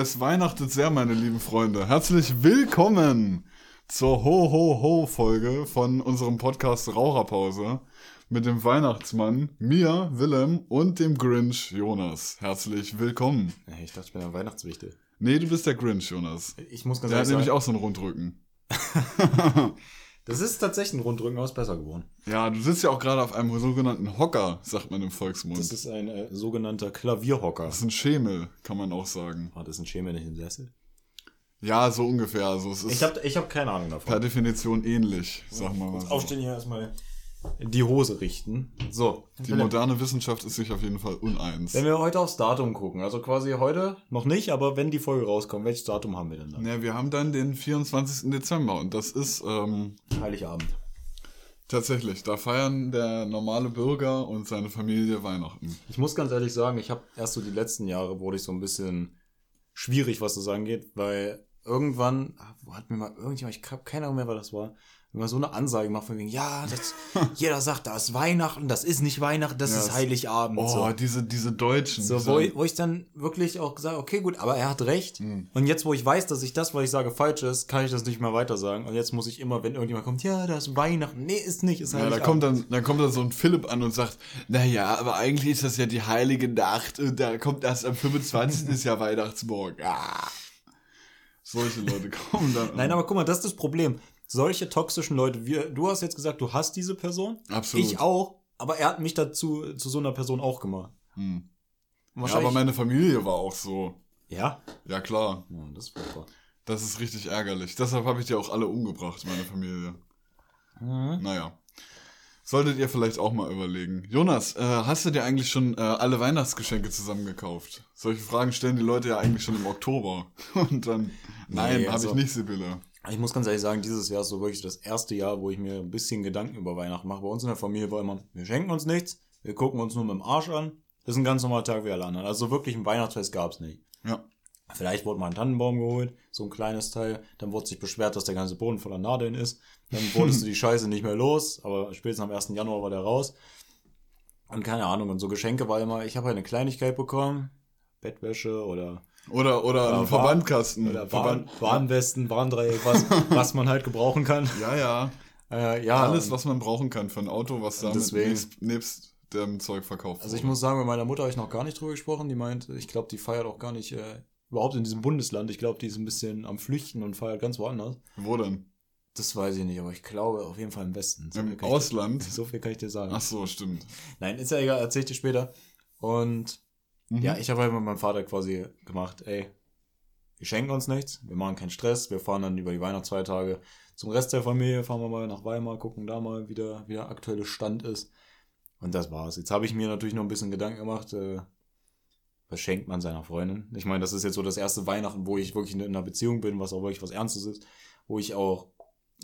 Es weihnachtet sehr, meine lieben Freunde. Herzlich willkommen zur Ho-Ho-Ho-Folge von unserem Podcast Raucherpause mit dem Weihnachtsmann, mir, Willem und dem Grinch, Jonas. Herzlich willkommen. Ich dachte, ich bin der Weihnachtswichte. Nee, du bist der Grinch, Jonas. Ich muss ganz Der hat ehrlich nämlich sagen, auch so einen Rundrücken. das ist tatsächlich ein Rundrücken aus besser geworden. Ja, du sitzt ja auch gerade auf einem sogenannten Hocker, sagt man im Volksmund. Das ist ein äh, sogenannter Klavierhocker. Das ist ein Schemel, kann man auch sagen. Ah, das ist ein Schemel, nicht ein Sessel. Ja, so ungefähr. Also es ist Ich habe ich hab keine Ahnung per davon. Definition ähnlich, sagen wir mal. Aufstehen hier erstmal die Hose richten. So. Die moderne Wissenschaft ist sich auf jeden Fall uneins. wenn wir heute aufs Datum gucken, also quasi heute noch nicht, aber wenn die Folge rauskommt, welches Datum haben wir denn dann? Ja, wir haben dann den 24. Dezember und das ist ähm, Heiligabend. tatsächlich, da feiern der normale Bürger und seine Familie Weihnachten. Ich muss ganz ehrlich sagen, ich habe erst so die letzten Jahre wurde ich so ein bisschen schwierig, was das angeht, weil irgendwann hat mir mal irgendjemand, ich habe keine Ahnung mehr, was das war, immer so eine Ansage gemacht von wegen, ja, das, jeder sagt, das ist Weihnachten, das ist nicht Weihnachten, das Ja, ist Heiligabend. Oh, so. diese, diese Deutschen. So, wo, ich, wo ich dann wirklich auch gesagt okay, gut, aber er hat recht. Hm. Und jetzt, wo ich weiß, dass ich das, was ich sage, falsch ist, kann ich das nicht mehr weiter sagen. Und jetzt muss ich immer, wenn irgendjemand kommt, ja, das ist Weihnachten. Nee, ist nicht, ist ja, da Heiligabend. kommt dann, dann kommt dann so ein Philipp an und sagt, naja, aber eigentlich ist das ja die heilige Nacht und da kommt erst am 25. ist ja Weihnachtsmorgen. Ah. Solche Leute kommen dann. Nein, aber guck mal, das ist das Problem. Solche toxischen Leute, wir, du hast jetzt gesagt, du hast diese Person. Absolut. Ich auch, aber er hat mich dazu zu so einer Person auch gemacht. Hm. Ja, aber meine Familie war auch so. ja? Ja, klar. ja, das ist furchtbar. Das ist richtig ärgerlich. Deshalb habe ich die auch alle umgebracht, meine Familie. Mhm. Naja. Solltet ihr vielleicht auch mal überlegen. Jonas, äh, hast du dir eigentlich schon äh, alle Weihnachtsgeschenke zusammengekauft? Solche Fragen stellen die Leute ja eigentlich schon im Oktober. Und dann, nein, habe also- ich nicht, Sibylle. Ich muss ganz ehrlich sagen, dieses Jahr ist so wirklich das erste Jahr, wo ich mir ein bisschen Gedanken über Weihnachten mache. Bei uns in der Familie war immer, wir schenken uns nichts, wir gucken uns nur mit dem Arsch an. Das ist ein ganz normaler Tag wie alle anderen. Also wirklich ein Weihnachtsfest gab's nicht. Ja. Vielleicht wurde mal ein Tannenbaum geholt, so ein kleines Teil. Dann wurde sich beschwert, dass der ganze Boden voller Nadeln ist. Dann wurdest du die Scheiße nicht mehr los, aber spätestens am 1. Januar war der raus. Und keine Ahnung, und so Geschenke war immer, ich habe eine Kleinigkeit bekommen, Bettwäsche oder, Oder, oder ein Warn- Verbandkasten. oder Verband Warnwesten, Warndreieck, was, was man halt gebrauchen kann. ja, ja. Äh, ja, Alles, was man brauchen kann für ein Auto, was damit Deswegen- nebst, nebst dem Zeug verkauft Also ich muss sagen, mit meiner Mutter habe ich noch gar nicht drüber gesprochen. Die meint, ich glaube, die feiert auch gar nicht äh, überhaupt in diesem Bundesland. Ich glaube, die ist ein bisschen am Flüchten und feiert ganz woanders. Wo denn? Das weiß ich nicht, aber ich glaube auf jeden Fall im Westen. So Im Ausland? Dir, so viel kann ich dir sagen. Ach so, stimmt. Nein, ist ja egal, erzähl ich dir später. Und Mhm. ja, ich habe halt mit meinem Vater quasi gemacht, ey, wir schenken uns nichts, wir machen keinen Stress, wir fahren dann über die Weihnachtsfeiertage zum Rest der Familie, fahren wir mal nach Weimar, gucken da mal, wie der, wie der aktuelle Stand ist. Und das war's. Jetzt habe ich mir natürlich noch ein bisschen Gedanken gemacht, äh, was schenkt man seiner Freundin? Ich meine, das ist jetzt so das erste Weihnachten, wo ich wirklich in einer Beziehung bin, was auch wirklich was Ernstes ist, wo ich auch,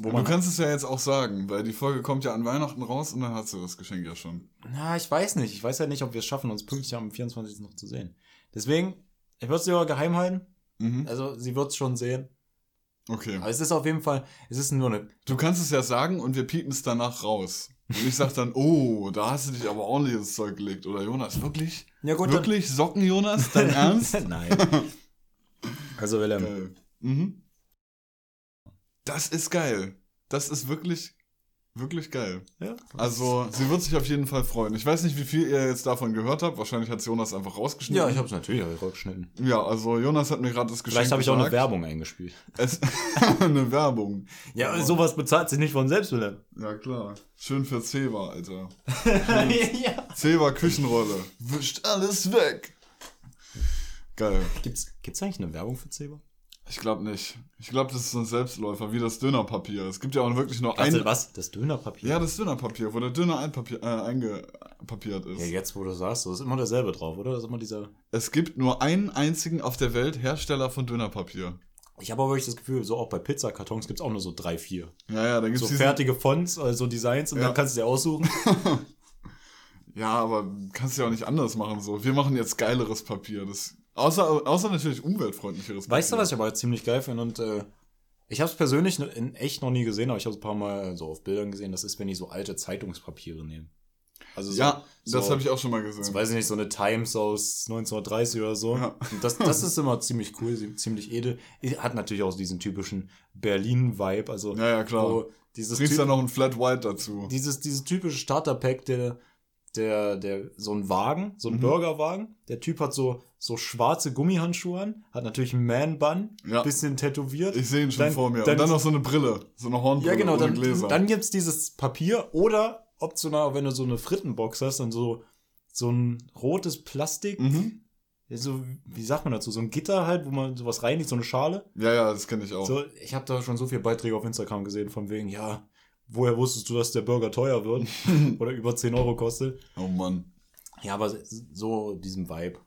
wo du kannst es ja jetzt auch sagen, weil die Folge kommt ja an Weihnachten raus und dann hast du das Geschenk ja schon. Na, ich weiß nicht. Ich weiß ja nicht, ob wir es schaffen, uns pünktlich am 24. noch zu sehen. Deswegen, ich würde es dir aber geheim halten. Mhm. Also, sie wird es schon sehen. Okay. Aber es ist auf jeden Fall, es ist nur eine. Du kannst es ja sagen und wir piepen es danach raus. Und ich sag dann, oh, da hast du dich aber ordentlich ins Zeug gelegt. Oder Jonas, wirklich? Ja, gut, wirklich? Socken, Jonas? Dein Ernst? Nein. Also, Willem. geil. Mhm. Das ist geil. Das ist wirklich, wirklich geil. Ja. Also, sie wird sich auf jeden Fall freuen. Ich weiß nicht, wie viel ihr jetzt davon gehört habt. Wahrscheinlich hat Jonas einfach rausgeschnitten. Ja, ich habe es natürlich auch rausgeschnitten. Ja, also Jonas hat mir gerade das Geschenk Vielleicht habe ich auch eine. Werbung eingespielt. Es, eine Werbung. Ja, sowas bezahlt sich nicht von selbst, Willem. Ja, klar. Schön für Zewa, Alter. ja. Zewa Küchenrolle. Wischt alles weg. Geil. Gibt's, gibt's eigentlich eine Werbung für Zebra? Ich glaube nicht. Ich glaube, das ist so ein Selbstläufer, wie das Dönerpapier. Es gibt ja auch wirklich nur Also, ein. was? Das Dönerpapier? Ja, das Dönerpapier, wo der Döner einpapier, äh, eingepapiert ist. Ja, jetzt, wo du sagst, das ist immer derselbe drauf, oder? Das ist immer dieser. Es gibt nur einen einzigen auf der Welt Hersteller von Dönerpapier. Ich habe aber wirklich das Gefühl, so auch bei Pizzakartons gibt's auch nur so drei, vier. Ja, ja, da gibt's So diesen, fertige Fonts, also Designs und Ja. dann kannst du dir aussuchen. Ja, aber kannst du ja auch nicht anders machen so. Wir machen jetzt geileres Papier. Das, außer, außer natürlich umweltfreundlicheres Weißt du, was ich aber ziemlich geil finde? Und äh, ich habe es persönlich in echt noch nie gesehen, aber ich habe es ein paar Mal so auf Bildern gesehen. Das ist, wenn die so alte Zeitungspapiere nehmen. Also so, Ja, das so, habe ich auch schon mal gesehen. weiß ich nicht, so eine Times aus 1930 oder so. Ja. Das, das ist immer ziemlich cool, ziemlich edel. Hat natürlich auch diesen typischen Berlin-Vibe. Also, Ja, ja, klar. wo dieses, Typ, dann noch ein Flat White dazu. dieses, dieses typische Starter-Pack, der, der, der, so ein Wagen, so ein Mhm. Burgerwagen. Der Typ hat so, so schwarze Gummihandschuhe an, hat natürlich einen Man-Bun, Ja. bisschen tätowiert. Ich sehe ihn schon Dann- vor mir. dann- und dann noch so eine Brille. So eine Hornbrille Ja, genau, dann, Gläser. dann gibt's dieses Papier oder optional, wenn du so eine Frittenbox hast, dann so, so ein rotes Plastik, mhm. so, wie sagt man dazu, so ein Gitter halt, wo man sowas reinigt, so eine Schale. Ja, ja, das kenne ich auch. So, ich habe da schon so viele Beiträge auf Instagram gesehen, von wegen, ja, woher wusstest du, dass der Burger teuer wird oder über 10 Euro kostet? Oh Mann. Ja, aber so diesem Vibe.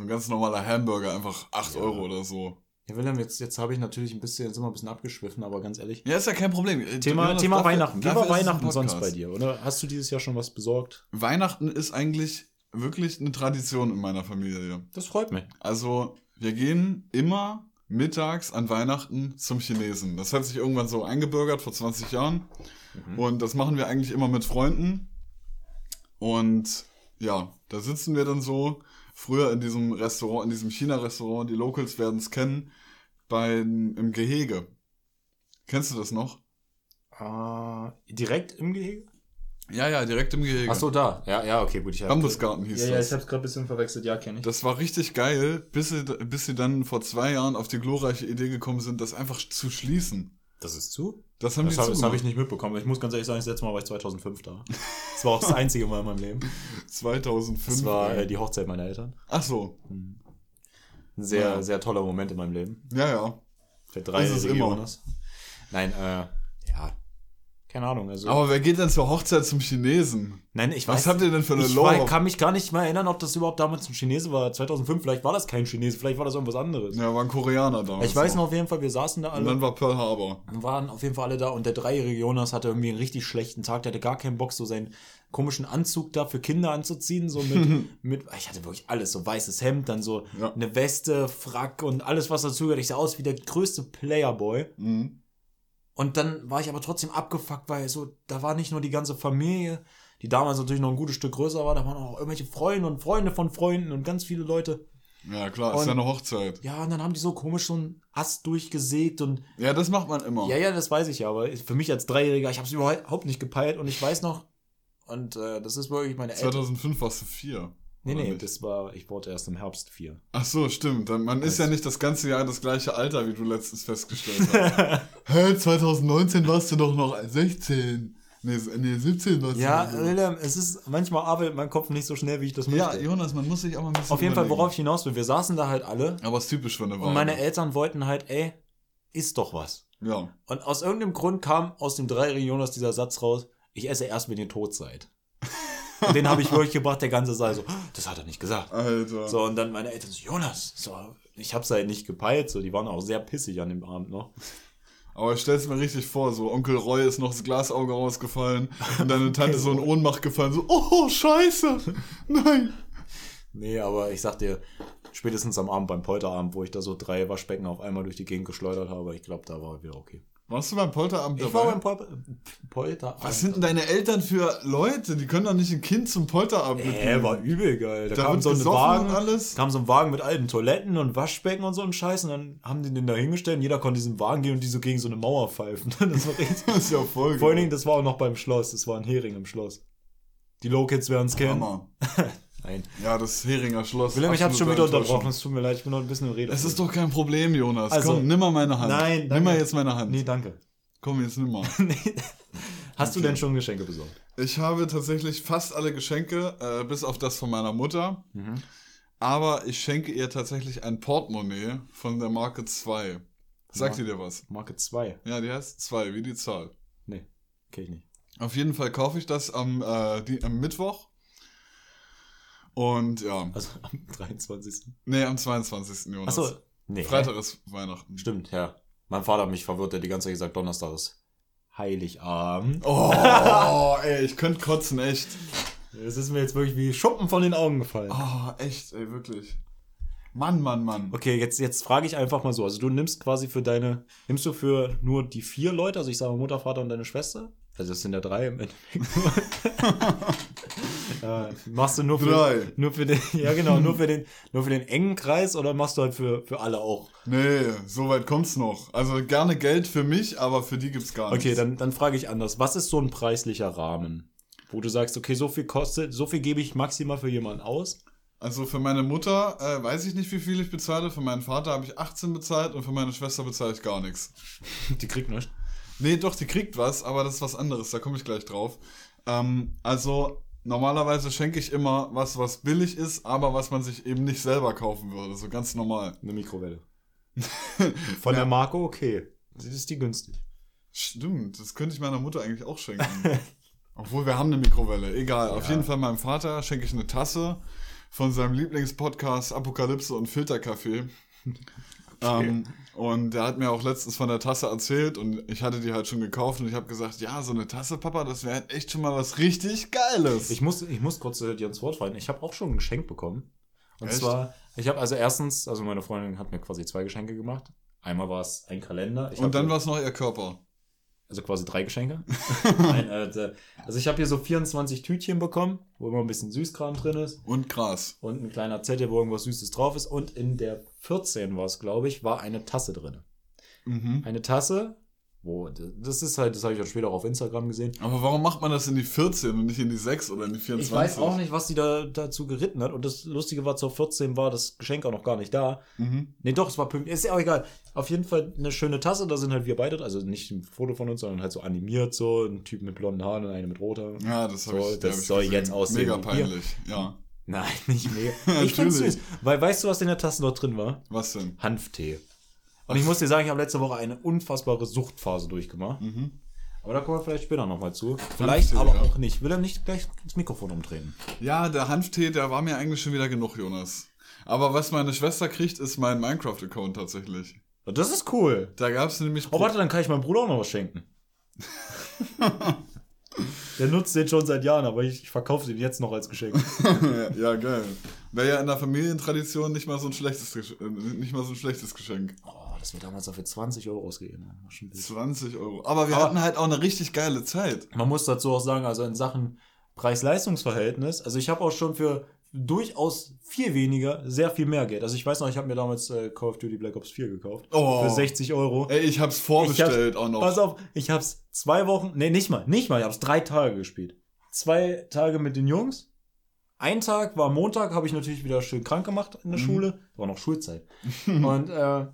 So ein ganz normaler Hamburger, einfach 8 Ja. Euro oder so. Ja, Willem, jetzt, jetzt habe ich natürlich ein bisschen, jetzt sind wir ein bisschen abgeschwiffen, aber ganz ehrlich. Ja, ist ja kein Problem. Äh, Thema, Thema dafür- Weihnachten. Wie war Weihnachten sonst bei dir? Oder hast du dieses Jahr schon was besorgt? Weihnachten ist eigentlich wirklich eine Tradition in meiner Familie. Das freut mich. Also, wir gehen immer mittags an Weihnachten zum Chinesen. Das hat sich irgendwann so eingebürgert vor 20 Jahren. Mhm. Und das machen wir eigentlich immer mit Freunden. Und ja, da sitzen wir dann so, früher in diesem Restaurant, in diesem China-Restaurant, die Locals werden es kennen, bei, im Gehege. Kennst du das noch? Äh, direkt im Gehege? Ja, ja, direkt im Gehege. Ach so, da. Ja, ja, okay, gut. Ich Bambusgarten hieß Ja, ja, das. ich hab's gerade ein bisschen verwechselt. Ja, kenne ich. Das war richtig geil, bis sie, bis sie dann vor zwei Jahren auf die glorreiche Idee gekommen sind, das einfach zu schließen. Das ist zu? Das haben Das habe hab ich nicht mitbekommen. Ich muss ganz ehrlich sagen, das letzte Mal war ich 2005 da. Das war auch das einzige Mal in meinem Leben. 2005. Das war äh, die Hochzeit meiner Eltern. Ach so. Ein sehr, Ja. sehr toller Moment in meinem Leben. Ja, ja. Der dreijährige Ist es immer. Jonas. Nein, äh. Keine Ahnung. Also, Aber wer geht denn zur Hochzeit zum Chinesen? Nein, ich Was weiß. habt ihr denn für eine ich Lore? weiß, kann mich gar nicht mal erinnern, ob das überhaupt damals ein Chinese war. 2005, vielleicht war das kein Chinese, vielleicht war das irgendwas anderes. Ja, war ein Koreaner damals. ich weiß noch auf jeden Fall, wir saßen da Und alle. dann war Pearl Harbor. Wir waren auf jeden Fall alle da und der dreijährige Jonas hatte irgendwie einen richtig schlechten Tag. Der hatte gar keinen Bock, so seinen komischen Anzug da für Kinder anzuziehen. So mit, mit ich hatte wirklich alles, so weißes Hemd, dann so Ja. eine Weste, Frack und alles, was dazugehört. Ich sah aus wie der größte Playerboy. Mhm. Und dann war ich aber trotzdem abgefuckt, weil so, da war nicht nur die ganze Familie, die damals natürlich noch ein gutes Stück größer war, da waren auch irgendwelche Freunde und Freunde von Freunden und ganz viele Leute. Ja, klar, ist Und- ja eine Hochzeit. Ja, und dann haben die so komisch so einen Ast durchgesägt und Ja, das macht man immer. Ja, ja, das weiß ich ja, aber für mich als Dreijähriger, ich habe es überhaupt nicht gepeilt und ich weiß noch, und äh, das ist wirklich meine Eltern. 2005 warst du vier. Nee, nee, nicht? das war, ich wurde erst im Herbst vier. Ach so, stimmt. Dann- Man ist ja nicht das ganze Jahr das gleiche Alter, wie du letztens festgestellt hast. Hä, 2019 warst du doch noch 16. Nee, nee 17 warst Ja, du. Wilhelm, es ist, manchmal arbeitet mein Kopf nicht so schnell, wie ich das möchte. Ja, Jonas, man muss sich auch mal ein bisschen Auf jeden Fall, überlegen. worauf ich hinaus will, wir saßen da halt alle Aber es ist typisch für eine Wahl. und meine Eltern wollten halt, ey, isst doch was. Ja. Und aus irgendeinem Grund kam aus dem dreijährigen Jonas dieser Satz raus, ich esse erst, wenn ihr tot seid. Und den habe ich wirklich gebracht, der ganze Saal so, das hat er nicht gesagt. Alter. So, und dann meine Eltern so, Jonas, so, ich hab's halt nicht gepeilt, so, die waren auch sehr pissig an dem Abend noch. Aber ich stell's mir richtig vor, so Onkel Roy ist noch das Glasauge rausgefallen und deine Tante so in Ohnmacht gefallen, so, oh, scheiße, nein. Nee, aber ich sag dir, spätestens am Abend beim Polterabend, wo ich da so drei Waschbecken auf einmal durch die Gegend geschleudert habe, ich glaube, da war wieder okay. Warst du beim Polterabend Ich war dabei? beim Pol Polterabend. Was sind denn deine Eltern für Leute? Die können doch nicht ein Kind zum Polterabend Äh, war übel geil. Da, Da kam so ein Wagen, alles? kam so ein Wagen mit alten Toiletten und Waschbecken und so ein Scheiß und dann haben die den da hingestellt und jeder konnte diesen Wagen gehen und die so gegen so eine Mauer pfeifen. Das war richtig. Das ist ja voll Vor allen. Dingen, das war auch noch beim Schloss. Das war ein Hering im Schloss. Die Low-Kids werden es kennen. Hammer. Nein. Ja, das Heringer Schloss. Wilhelm, ich hab's schon wieder unterbrochen. Es tut mir leid, ich bin noch ein bisschen in Rede. Es ist doch kein Problem, Jonas. Also- Komm, nimm mal meine Hand. Nein, Nimm danke. mal jetzt meine Hand. Nee, danke. Komm, jetzt nimm mal. Hast du Okay. denn schon Geschenke besorgt? Ich habe tatsächlich fast alle Geschenke, äh, bis auf das von meiner Mutter. Mhm. Aber ich schenke ihr tatsächlich ein Portemonnaie von der Marke 2. Sagt Ja. ihr dir was? Marke 2. Ja, die heißt 2, wie die Zahl. Nee, kenn ich nicht. Auf jeden Fall kaufe ich das am, äh, die, am Mittwoch. Und ja, Also am 23. nee, am 22. Jonas. Achso, nee. Freitag ist Weihnachten. Stimmt, ja. Mein Vater hat mich verwirrt, der die ganze Zeit gesagt, Donnerstag ist Heiligabend. Oh, ey, ich könnte kotzen, echt. Es ist mir jetzt wirklich wie Schuppen von den Augen gefallen. Oh, echt, ey, wirklich. Mann, Mann, Mann. Okay, jetzt, jetzt frage ich einfach mal so. Also du nimmst quasi für deine, nimmst du für nur die vier Leute, also ich sage Mutter, Vater und deine Schwester? Also es sind ja drei im Endeffekt. äh, machst du nur für, Drei. nur für den, ja genau, nur für den, nur für den engen Kreis oder machst du halt für, für alle auch? Nee, so weit kommt's noch. Also gerne Geld für mich, aber für die gibt's gar nichts. Okay, dann, dann frage ich anders. Was ist so ein preislicher Rahmen? Wo du sagst, okay, so viel kostet, so viel gebe ich maximal für jemanden aus. Also für meine Mutter äh, weiß ich nicht, wie viel ich bezahle. Für meinen Vater habe ich 18 bezahlt und für meine Schwester bezahle ich gar nichts. Die kriegt nicht. Nee, doch, die kriegt was, aber das ist was anderes, da komme ich gleich drauf. Ähm, also normalerweise schenke ich immer was, was billig ist, aber was man sich eben nicht selber kaufen würde. So ganz normal. Eine Mikrowelle. Von der Marke okay. Das ist die günstig. Stimmt, das könnte ich meiner Mutter eigentlich auch schenken. Obwohl wir haben eine Mikrowelle. Egal, auf Ja. jeden Fall meinem Vater schenke ich eine Tasse von seinem Lieblingspodcast Apokalypse und Filterkaffee. Ähm, und der hat mir auch letztens von der Tasse erzählt und ich hatte die halt schon gekauft und ich habe gesagt, ja, so eine Tasse, Papa, das wäre halt echt schon mal was richtig Geiles. Ich muss, ich muss kurz äh, dir ins Wort fallen. Ich habe auch schon ein Geschenk bekommen. Und Echt? zwar, ich habe also erstens, also meine Freundin hat mir quasi zwei Geschenke gemacht. Einmal war es ein Kalender. Ich und dann war es noch ihr Körper. Also quasi drei Geschenke. Nein, äh, also ich habe hier so 24 Tütchen bekommen, wo immer ein bisschen Süßkram drin ist. Und Gras. Und ein kleiner Zettel, wo irgendwas Süßes drauf ist. Und in der 14 war es, glaube ich, war eine Tasse drin. Mhm. Eine Tasse, wo, das ist halt, das habe ich auch später auch auf Instagram gesehen. Aber warum macht man das in die 14 und nicht in die 6 oder in die 24? Ich weiß auch nicht, was die da dazu geritten hat. Und das Lustige war, zur 14 war das Geschenk auch noch gar nicht da. Mhm. Nee, doch, es war pünktlich. Ist ja auch egal. Auf jeden Fall eine schöne Tasse. Da sind halt wir beide. Also nicht ein Foto von uns, sondern halt so animiert. So ein Typ mit blonden Haaren und eine mit roter. Ja, das habe So, ich. das hab ich soll gesehen. jetzt aussehen Mega peinlich, ja. Nein, nicht mehr. ich Natürlich. süß. Weil weißt du, was in der Tasse noch drin war? Was denn? Hanftee. Und ich muss dir sagen, ich habe letzte Woche eine unfassbare Suchtphase durchgemacht. Mhm. Aber da kommen wir vielleicht später nochmal zu. Vielleicht Hanftee, aber ja. auch nicht. Will er nicht gleich das Mikrofon umdrehen? Ja, der Hanftee, der war mir eigentlich schon wieder genug, Jonas. Aber was meine Schwester kriegt, ist mein Minecraft-Account tatsächlich. Und das ist cool. Da gab es nämlich. Oh, warte, dann kann ich meinem Bruder auch noch was schenken. Der nutzt den schon seit Jahren, aber ich, ich verkaufe den jetzt noch als Geschenk. ja, geil. Wäre ja in der Familientradition nicht mal so ein schlechtes, äh, nicht mal so ein schlechtes Geschenk. Oh, das wir damals dafür 20 Euro ausgegeben haben. War schon wild. 20 Euro. Aber wir Aber- hatten halt auch eine richtig geile Zeit. Man muss dazu auch sagen, also in Sachen Preis-Leistungs-Verhältnis, also ich habe auch schon für durchaus viel weniger sehr viel mehr Geld. Also ich weiß noch, ich habe mir damals äh, Call of Duty Black Ops 4 gekauft. Oh. Für 60 Euro. Ey, ich hab's vorbestellt auch noch. Pass auf, ich hab's zwei Wochen, nee, nicht mal, nicht mal, ich hab's drei Tage gespielt. Zwei Tage mit den Jungs. Ein Tag war Montag, habe ich natürlich wieder schön krank gemacht in der Mhm. Schule. War noch Schulzeit. und äh,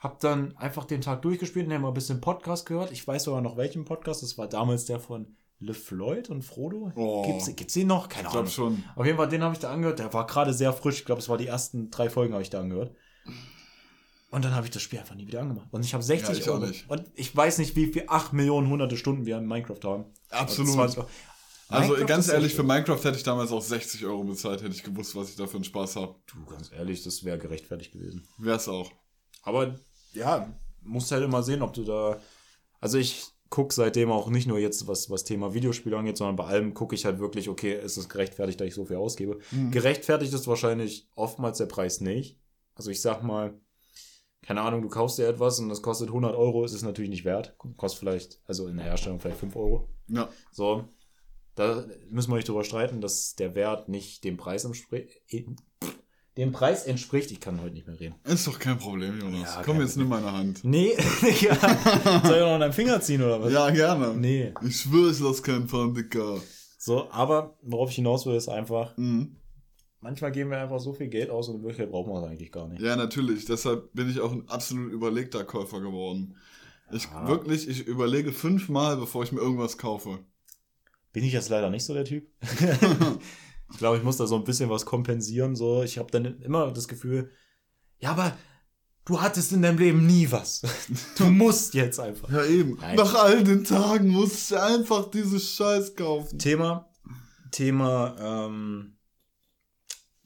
hab dann einfach den Tag durchgespielt und mal ein bisschen Podcast gehört. Ich weiß sogar noch welchen Podcast. Das war damals der von LeFloid und Frodo. Oh. Gibt's, gibt's den noch? Keine Ich glaube Ahnung. schon. Auf jeden Fall, den habe ich da angehört. Der war gerade sehr frisch. Ich glaube, es war die ersten drei Folgen habe ich da angehört. Und dann habe ich das Spiel einfach nie wieder angemacht. Und ich habe 60 Ja, ich Euro. nicht. Und ich weiß nicht, wie viel 8 Millionen hunderte Stunden wir in Minecraft haben. Absolut. 20 Euro. Also Minecraft ganz ehrlich, für. Minecraft hätte ich damals auch 60 Euro bezahlt, hätte ich gewusst, was ich da für einen Spaß habe. Du, ganz ehrlich, das wäre gerechtfertigt gewesen. Wär's auch. Aber ja, musst halt immer sehen, ob du da. Also ich gucke seitdem auch nicht nur jetzt, was, was Thema Videospiele angeht, sondern bei allem gucke ich halt wirklich, okay, ist es gerechtfertigt, dass ich so viel ausgebe. Mhm. Gerechtfertigt ist wahrscheinlich oftmals der Preis nicht. Also ich sag mal, keine Ahnung, du kaufst dir etwas und das kostet 100 Euro, ist es natürlich nicht wert. Kostet vielleicht, also in der Herstellung vielleicht 5 Euro. Ja. So, da müssen wir nicht drüber streiten, dass der Wert nicht dem Preis entspricht. Dem Preis entspricht, ich kann heute nicht mehr reden. Ist doch kein Problem, Jonas. Ja, Komm, jetzt nimm meine Hand. Nee, ja. soll ich noch an deinem Finger ziehen oder was? Ja, gerne. Nee. Ich schwöre, ich lass keinen fahren, Dicker. So, aber worauf ich hinaus will, ist einfach, Mhm. manchmal geben wir einfach so viel Geld aus und in Wirklichkeit brauchen wir es eigentlich gar nicht. Ja, natürlich. Deshalb bin ich auch ein absolut überlegter Käufer geworden. Ich Ja. wirklich, ich überlege fünfmal, bevor ich mir irgendwas kaufe. Bin ich jetzt leider nicht so der Typ. ich glaube, ich muss da so ein bisschen was kompensieren. So, ich habe dann immer das Gefühl, ja, aber du hattest in deinem Leben nie was. Du musst jetzt einfach. Ja, eben. Nein. Nach all den Tagen muss ich einfach diese Scheiß kaufen. Thema, Thema ähm,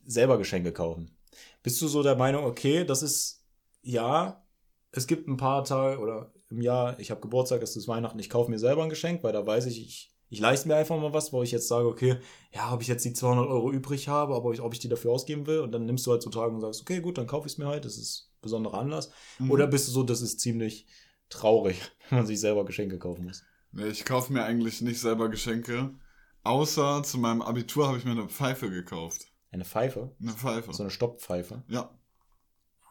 selber Geschenke kaufen. Bist du so der Meinung, okay, das ist ja, es gibt ein paar Tage oder im Jahr, ich habe Geburtstag, es ist Weihnachten, ich kaufe mir selber ein Geschenk, weil da weiß ich, ich, ich leiste mir einfach mal was, wo ich jetzt sage, okay, ja, ob ich jetzt die 200 Euro übrig habe, aber ich, ob ich die dafür ausgeben will und dann nimmst du halt so Tage und sagst, okay, gut, dann kaufe ich es mir halt, das ist ein besonderer Anlass. Mhm. Oder bist du so, das ist ziemlich traurig, wenn man sich selber Geschenke kaufen muss. Nee, ich kaufe mir eigentlich nicht selber Geschenke. Außer zu meinem Abitur habe ich mir eine Pfeife gekauft. Eine Pfeife? Eine Pfeife. So eine Stopppfeife? Ja.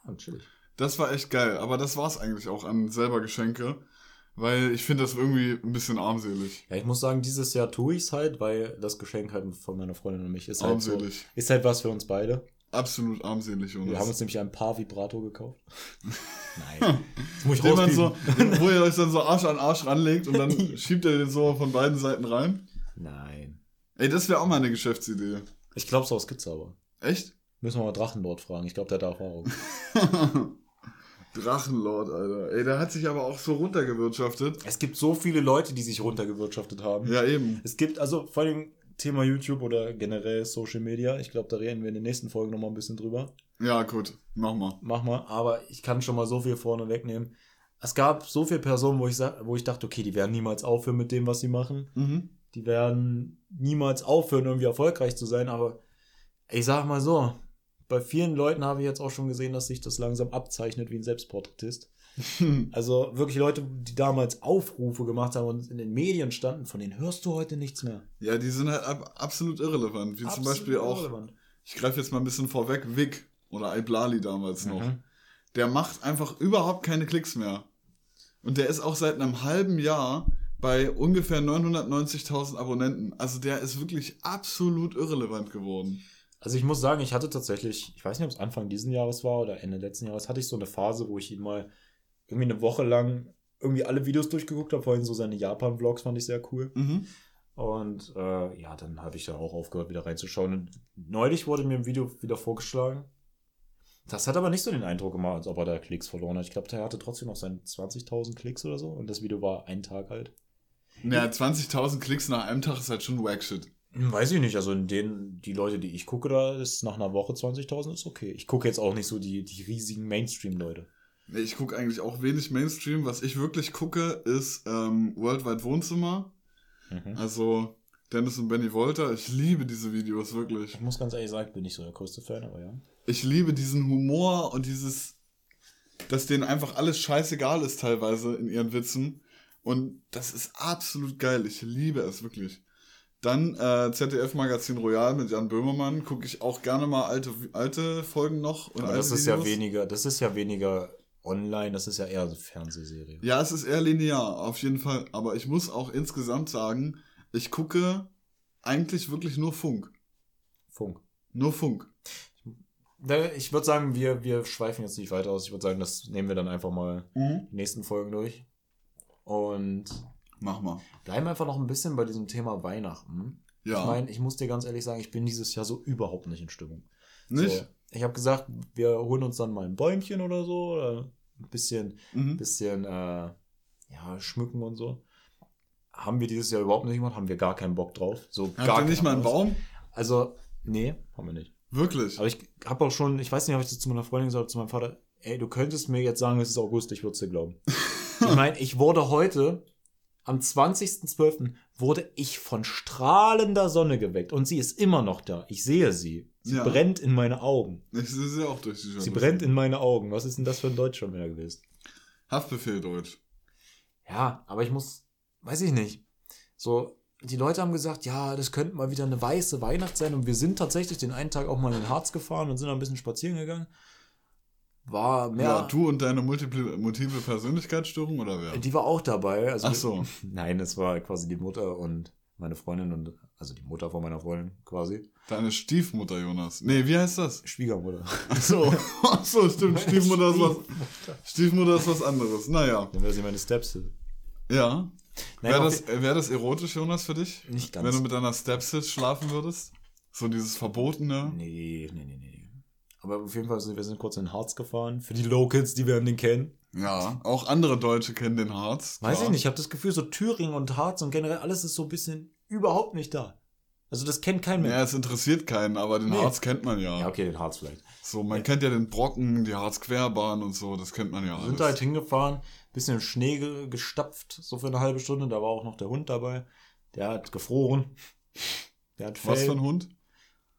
Ah, chillig. Das war echt geil, aber das war's eigentlich auch an selber Geschenke, weil ich finde das irgendwie ein bisschen armselig. Ja, ich muss sagen, dieses Jahr tue ich's halt, weil das Geschenk halt von meiner Freundin und mich ist halt so, Armselig. ist halt was für uns beide. Absolut armselig, Jonas. Wir haben uns nämlich ein paar Vibrator gekauft. Nein. Das muss ich man so, wo ihr euch dann so Arsch an Arsch ranlegt und dann schiebt ihr den so von beiden Seiten rein. Nein. Ey, das wäre auch mal eine Geschäftsidee. Ich glaube, so gibt's aber. Echt? Müssen wir mal Drachenlord fragen. Ich glaube, der hat da Erfahrung. Drachenlord, Alter. Ey, der hat sich aber auch so runtergewirtschaftet. Es gibt so viele Leute, die sich runtergewirtschaftet haben. Ja, eben. Es gibt, also vor allem Thema YouTube oder generell Social Media. Ich glaube, da reden wir in den nächsten Folgen nochmal ein bisschen drüber. Ja, gut. Mach mal. Mach mal. Aber ich kann schon mal so viel vorne wegnehmen. Es gab so viele Personen, wo ich, wo ich dachte, okay, die werden niemals aufhören mit dem, was sie machen. Mhm. Die werden niemals aufhören, irgendwie erfolgreich zu sein. Aber ich sag mal so, bei vielen Leuten habe ich jetzt auch schon gesehen, dass sich das langsam abzeichnet wie ein Selbstporträtist. Also wirklich Leute, die damals Aufrufe gemacht haben und in den Medien standen, von denen hörst du heute nichts mehr. Ja, die sind halt ab absolut irrelevant. Wie zum Absolut Beispiel auch, irrelevant. ich greife jetzt mal ein bisschen vorweg, Vic oder Iblali damals noch. Mhm. Der macht einfach überhaupt keine Klicks mehr. Und der ist auch seit einem halben Jahr bei ungefähr 990.000 Abonnenten. Also der ist wirklich absolut irrelevant geworden. Also ich muss sagen, ich hatte tatsächlich, ich weiß nicht, ob es Anfang diesen Jahres war oder Ende letzten Jahres, hatte ich so eine Phase, wo ich ihn mal irgendwie eine Woche lang irgendwie alle Videos durchgeguckt habe. Vorhin so seine Japan-Vlogs fand ich sehr cool. Mhm. Und äh, ja, dann habe ich da auch aufgehört, wieder reinzuschauen. Und neulich wurde mir ein Video wieder vorgeschlagen. Das hat aber nicht so den Eindruck gemacht, als ob er da Klicks verloren hat. Ich glaube, der hatte trotzdem noch seine 20.000 Klicks oder so. Und das Video war ein Tag alt. Ja, 20.000 Klicks nach einem Tag ist halt schon wack shit. Hm, Weiß ich nicht. Also in denen, die Leute, die ich gucke, da ist nach einer Woche 20.000 ist okay. Ich gucke jetzt auch nicht so die, die riesigen Mainstream-Leute. Nee, Ich gucke eigentlich auch wenig Mainstream. Was ich wirklich gucke, ist ähm, Worldwide Wohnzimmer. Mhm. Also Dennis und Benny Wolter. Ich liebe diese Videos wirklich. Ich muss ganz ehrlich sagen, ich bin nicht so der größte Fan, aber ja. Ich liebe diesen Humor und dieses, dass denen einfach alles scheißegal ist teilweise in ihren Witzen. Und das ist absolut geil. Ich liebe es wirklich. Dann äh, ZDF Magazin Royal mit Jan Böhmermann gucke ich auch gerne mal alte, alte Folgen noch. Und Aber das ist ja Videos. weniger, das ist ja weniger online, das ist ja eher so Fernsehserie. Ja, es ist eher linear, auf jeden Fall. Aber ich muss auch insgesamt sagen, ich gucke eigentlich wirklich nur Funk. Funk. Nur Funk. Ich würde sagen, wir, wir schweifen jetzt nicht weiter aus. Ich würde sagen, das nehmen wir dann einfach mal die nächsten Folgen durch. Und Mach mal. bleiben einfach noch ein bisschen bei diesem Thema Weihnachten. Ja. Ich meine, ich muss dir ganz ehrlich sagen, ich bin dieses Jahr so überhaupt nicht in Stimmung. Nicht? So, ich habe gesagt, wir holen uns dann mal ein Bäumchen oder so, oder ein bisschen, Mhm. bisschen äh, ja, schmücken und so. Haben wir dieses Jahr überhaupt nicht gemacht, haben wir gar keinen Bock drauf. So Habt gar ihr nicht mal einen Baum? Also, nee, haben wir nicht. Wirklich? Aber ich habe auch schon, ich weiß nicht, ob ich das zu meiner Freundin gesagt habe, zu meinem Vater, ey, du könntest mir jetzt sagen, es ist August, ich würde es dir glauben. ich meine, ich wurde heute, am 20.12., wurde ich von strahlender Sonne geweckt und sie ist immer noch da. Ich sehe sie. Sie Ja. brennt in meine Augen. Ich sehe sie auch durch die Sie Jalousie. brennt in meine Augen. Was ist denn das für ein Deutsch schon wieder gewesen? Haftbefehl Deutsch. Ja, aber ich muss, weiß ich nicht. So, die Leute haben gesagt, ja, das könnte mal wieder eine weiße Weihnacht sein. Und wir sind tatsächlich den einen Tag auch mal in den Harz gefahren und sind ein bisschen spazieren gegangen. War mehr. Ja, du und deine multiple, multiple Persönlichkeitsstörung oder wer? Die war auch dabei. Also, Ach so. Nein, es war quasi die Mutter und meine Freundin und also die Mutter von meiner Freundin quasi. Deine Stiefmutter, Jonas. Nee, wie heißt das? Schwiegermutter. Ach so, Ach so stimmt. Stiefmutter ist was, Stiefmutter ist was anderes. Naja, Dann wäre sie meine Stepsis. ja. Wäre das, wär das erotisch, Jonas, für dich? Nicht ganz. Wenn du mit deiner Stepsis schlafen würdest? So dieses Verbotene? Nee, nee, nee, nee. Aber auf jeden Fall, sind wir sind kurz in den Harz gefahren. Für die Locals, die werden den kennen. Ja, auch andere Deutsche kennen den Harz. Weiß klar. ich nicht, ich habe das Gefühl, so Thüringen und Harz und generell alles ist so ein bisschen überhaupt nicht da. Also das kennt kein Mensch. Ja, es interessiert keinen, aber den Nee. Harz kennt man ja. Ja, okay, den Harz vielleicht. So, man kennt ja den Brocken, die Harzquerbahn und so, das kennt man ja Wir alles. sind da halt hingefahren, bisschen im Schnee ge- gestapft, so für eine halbe Stunde. Da war auch noch der Hund dabei. Der hat gefroren. Der hat Fell. Was für ein Hund?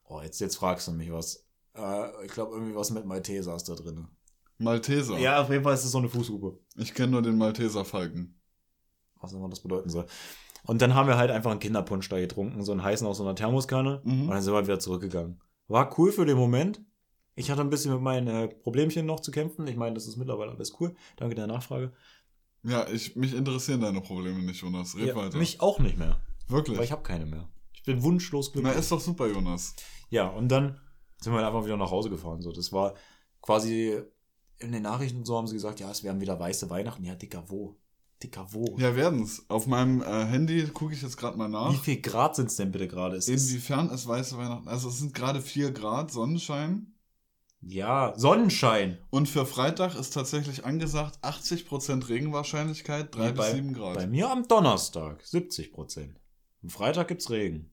Oh, jetzt, jetzt fragst du mich was. Äh, ich glaube, irgendwie was mit Malteser ist da drin. Malteser. Ja, auf jeden Fall ist es so eine Fußhupe. Ich kenne nur den Malteser Falken. Was immer das bedeuten soll. Und dann haben wir halt einfach einen Kinderpunsch da getrunken, so einen heißen aus so einer Thermoskanne. Mhm. Und dann sind wir wieder zurückgegangen. War cool für den Moment. Ich hatte ein bisschen mit meinen äh, Problemchen noch zu kämpfen. Ich meine, das ist mittlerweile alles cool. Danke der Nachfrage. Ja, ich, mich interessieren deine Probleme nicht, Jonas. Red Ja, weiter. mich auch nicht mehr. Wirklich. Weil ich habe keine mehr. Ich bin wunschlos Na, glücklich. ist doch super, Jonas. Ja, und dann sind wir halt einfach wieder nach Hause gefahren. So, das war quasi in den Nachrichten und so haben sie gesagt, ja, es werden wieder weiße Weihnachten. Ja, Dicker, wo? Dicker, wo? Ja, werden's. Auf meinem äh, Handy gucke ich jetzt gerade mal Wie nach. viel Grad sind es denn bitte gerade? Ist- Inwiefern es weiße Weihnachten. Also es sind gerade 4 Grad Sonnenschein. Ja, Sonnenschein. Und für Freitag ist tatsächlich angesagt 80% Regenwahrscheinlichkeit, 3 Nee, bis bei, 7 Grad. Bei mir am Donnerstag 70 Prozent. Am Freitag gibt's Regen.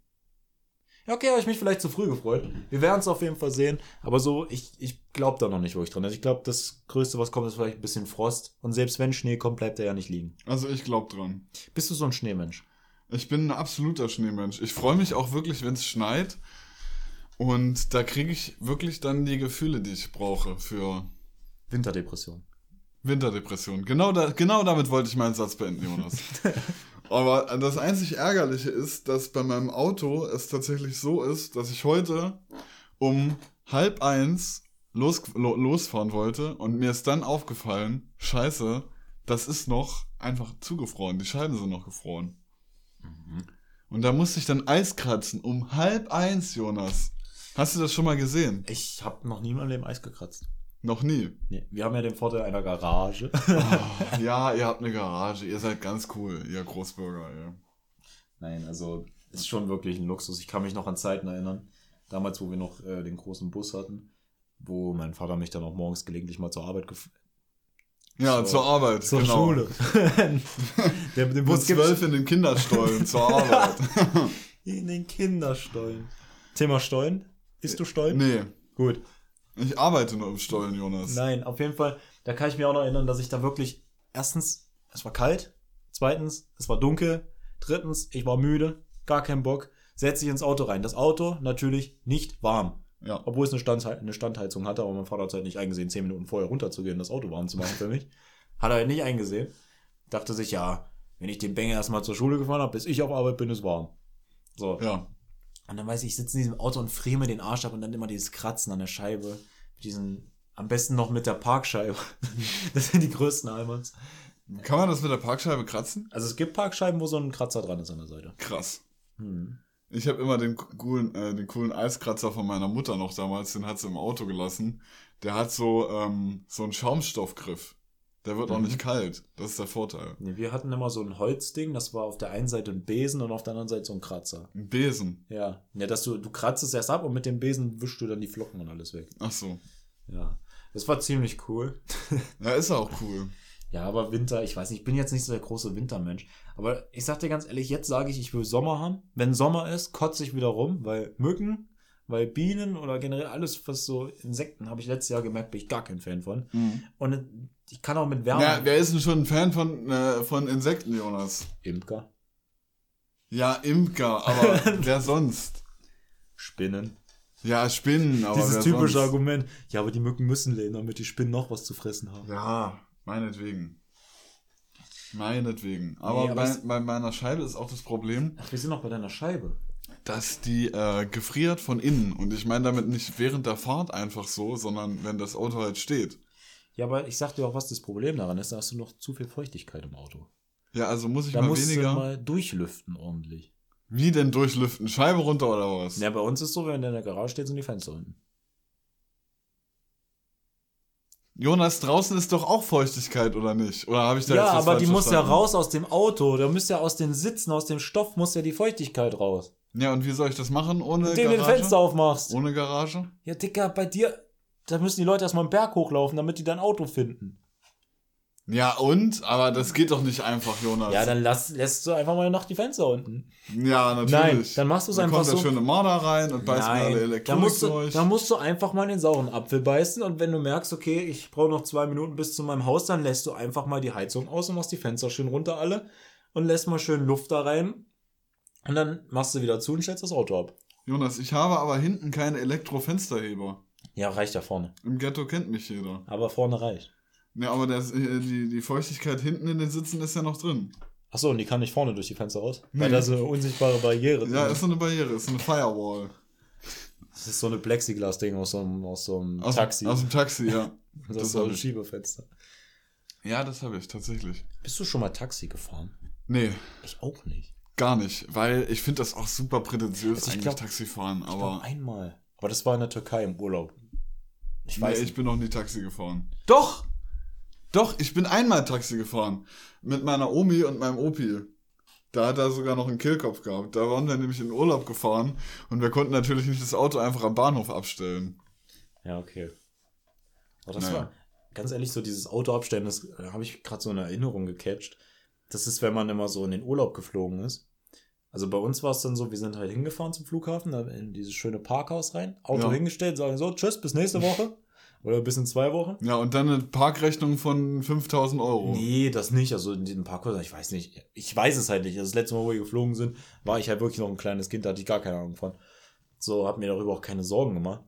Okay, habe ich mich vielleicht zu früh gefreut. Wir werden es auf jeden Fall sehen. Aber so, ich, ich glaube da noch nicht wirklich dran. Also ich glaube, das Größte, was kommt, ist vielleicht ein bisschen Frost. Und selbst wenn Schnee kommt, bleibt er ja nicht liegen. Also ich glaube dran. Bist du so ein Schneemensch? Ich bin ein absoluter Schneemensch. Ich freue mich auch wirklich, wenn es schneit. Und da kriege ich wirklich dann die Gefühle, die ich brauche für Winterdepression. Winterdepression. Genau, da, genau damit wollte ich meinen Satz beenden, Jonas. Aber das einzig Ärgerliche ist, dass bei meinem Auto es tatsächlich so ist, dass ich heute um halb eins los, lo, losfahren wollte und mir ist dann aufgefallen, scheiße, das ist noch einfach zugefroren. Die Scheiben sind noch gefroren. Und da musste ich dann Eis kratzen um halb eins, Jonas. Hast du das schon mal gesehen? Ich habe noch nie in meinem Leben Eis gekratzt. Noch nie. Nee, wir haben ja den Vorteil einer Garage. Oh, ja, ihr habt eine Garage. Ihr seid ganz cool, ihr Großbürger. Ja. Nein, also ist schon wirklich ein Luxus. Ich kann mich noch an Zeiten erinnern, damals, wo wir noch äh, den großen Bus hatten, wo mein Vater mich dann auch morgens gelegentlich mal zur Arbeit gef Ja, Zur- zur Arbeit. zur genau. Schule. Der, den Bus zwölf in den Kinderstollen zur Arbeit. in den Kinderstollen. Thema Stollen? Bist du Stollen? nee, Gut. Ich arbeite nur im Stollen, Jonas. Nein, auf jeden Fall, da kann ich mich auch noch erinnern, dass ich da wirklich, erstens, es war kalt, zweitens, es war dunkel, drittens, ich war müde, gar keinen Bock, setze ich ins Auto rein. Das Auto natürlich nicht warm. Ja. Obwohl es eine, Standhei eine Standheizung hatte, aber mein Vater hat es halt nicht eingesehen, zehn Minuten vorher runterzugehen, das Auto warm zu machen für mich. Hat er halt nicht eingesehen. Dachte sich, ja, wenn ich den Bänger erstmal zur Schule gefahren habe, bis ich auf Arbeit bin, ist warm. So. Ja. Und dann weiß ich, ich sitze in diesem Auto und friere mir den Arsch ab und dann immer dieses Kratzen an der Scheibe. Mit diesen, am besten noch mit der Parkscheibe. das sind die größten Almans. Kann man das mit der Parkscheibe kratzen? Also es gibt Parkscheiben, wo so ein Kratzer dran ist an der Seite. Krass. Hm. Ich habe immer den coolen, äh, den coolen Eiskratzer von meiner Mutter noch damals, den hat sie im Auto gelassen. Der hat so, ähm, so einen Schaumstoffgriff. Der wird auch Mhm. nicht kalt. Das ist der Vorteil. Nee, wir hatten immer so ein Holzding, das war auf der einen Seite ein Besen und auf der anderen Seite so ein Kratzer. Ein Besen. Ja. Ja, dass du, du kratzt es erst ab und mit dem Besen wischst du dann die Flocken und alles weg. Ach so. Ja. Das war ziemlich cool. Ja, ist auch cool. Ja, aber Winter, ich weiß nicht, ich bin jetzt nicht so der große Wintermensch. Aber ich sag dir ganz ehrlich, jetzt sage ich, ich will Sommer haben. Wenn Sommer ist, kotze ich wieder rum, weil Mücken, weil Bienen oder generell alles, was so Insekten, habe ich letztes Jahr gemerkt, bin ich gar kein Fan von. Und ich kann auch mit Wärme. Ja, wer ist denn schon ein Fan von, äh, von Insekten, Jonas? Imker. Ja, Imker, aber wer sonst? Spinnen. Ja, Spinnen, aber Dieses wer typische sonst? Argument. Ja, aber die Mücken müssen leben, damit die Spinnen noch was zu fressen haben. Ja, meinetwegen. Meinetwegen. Aber, Nee, aber bei, bei meiner Scheibe ist auch das Problem, Ach, wir sind noch bei deiner Scheibe. dass die äh, gefriert von innen. Und ich meine damit nicht während der Fahrt einfach so, sondern wenn das Auto halt steht. Ja, aber ich sag dir auch, was das Problem daran ist. Da hast du noch zu viel Feuchtigkeit im Auto. Ja, also muss ich Da mal musst weniger. du mal durchlüften ordentlich. Wie denn durchlüften? Scheibe runter oder was? Ja, bei uns ist so, wenn der in der Garage steht, sind die Fenster unten. Jonas, draußen ist doch auch Feuchtigkeit, oder nicht? Oder habe ich da Ja, jetzt was aber die muss ja verstanden? raus aus dem Auto. Da muss ja aus den Sitzen, aus dem Stoff, muss ja die Feuchtigkeit raus. Ja, und wie soll ich das machen ohne Indem du Garage? den Fenster aufmachst. Ohne Garage? Ja, Dicker, bei dir, da müssen die Leute erstmal einen Berg hochlaufen, damit die dein Auto finden. Ja, und? Aber das geht doch nicht einfach, Jonas. Ja, dann lass, lässt du einfach mal Nacht die Fenster unten. Ja, natürlich. Nein, dann machst du es Dann einfach kommt so. der schöne Marder rein und beißt mir alle da Elektronik musst, du, durch. da musst du einfach mal den sauren Apfel beißen und wenn du merkst, okay, ich brauche noch zwei Minuten bis zu meinem Haus, dann lässt du einfach mal die Heizung aus und machst die Fenster schön runter alle und lässt mal schön Luft da rein und dann machst du wieder zu und stellst das Auto ab. Jonas, ich habe aber hinten keine Elektrofensterheber. Ja, reicht ja vorne. Im Ghetto kennt mich jeder. Aber vorne reicht. Ja, aber das, äh, die, die Feuchtigkeit hinten in den Sitzen ist ja noch drin. Achso, und die kann nicht vorne durch die Fenster raus? Nee. Weil da so eine unsichtbare Barriere Ja, drin ist so eine Barriere, ist so eine Firewall. Das ist so eine Plexiglas-Ding aus so einem, aus so einem Aus, Taxi. Aus dem Taxi, ja. das das ist so ein. Schiebefenster. Ja, das habe ich tatsächlich. Bist du schon mal Taxi gefahren? Nee, Ich auch nicht. gar nicht, weil ich finde das auch super prätentiös, Also ich eigentlich glaub- Taxifahren, aber glaub, einmal. Aber das war in der Türkei im Urlaub. Ich weiß nee, ich bin noch nie Taxi gefahren. Doch! Doch, ich bin einmal Taxi gefahren. Mit meiner Omi und meinem Opi. Da hat er sogar noch einen Kehlkopf gehabt. Da waren wir nämlich in Urlaub gefahren und wir konnten natürlich nicht das Auto einfach am Bahnhof abstellen. Ja, okay. Aber das Naja. war, ganz ehrlich, so dieses Auto abstellen, das äh, habe ich gerade so eine Erinnerung gecatcht. Das ist, wenn man immer so in den Urlaub geflogen ist. Also bei uns war es dann so, wir sind halt hingefahren zum Flughafen, in dieses schöne Parkhaus rein, Auto Ja. hingestellt, sagen so, tschüss, bis nächste Woche. Oder bis in zwei Wochen. Ja, und dann eine Parkrechnung von 5000 Euro. Nee, das nicht. Also in diesem Parkhaus, ich weiß nicht. Ich weiß es halt nicht. Also das letzte Mal, wo wir geflogen sind, war ich halt wirklich noch ein kleines Kind, da hatte ich gar keine Ahnung von. So, hab mir darüber auch keine Sorgen gemacht.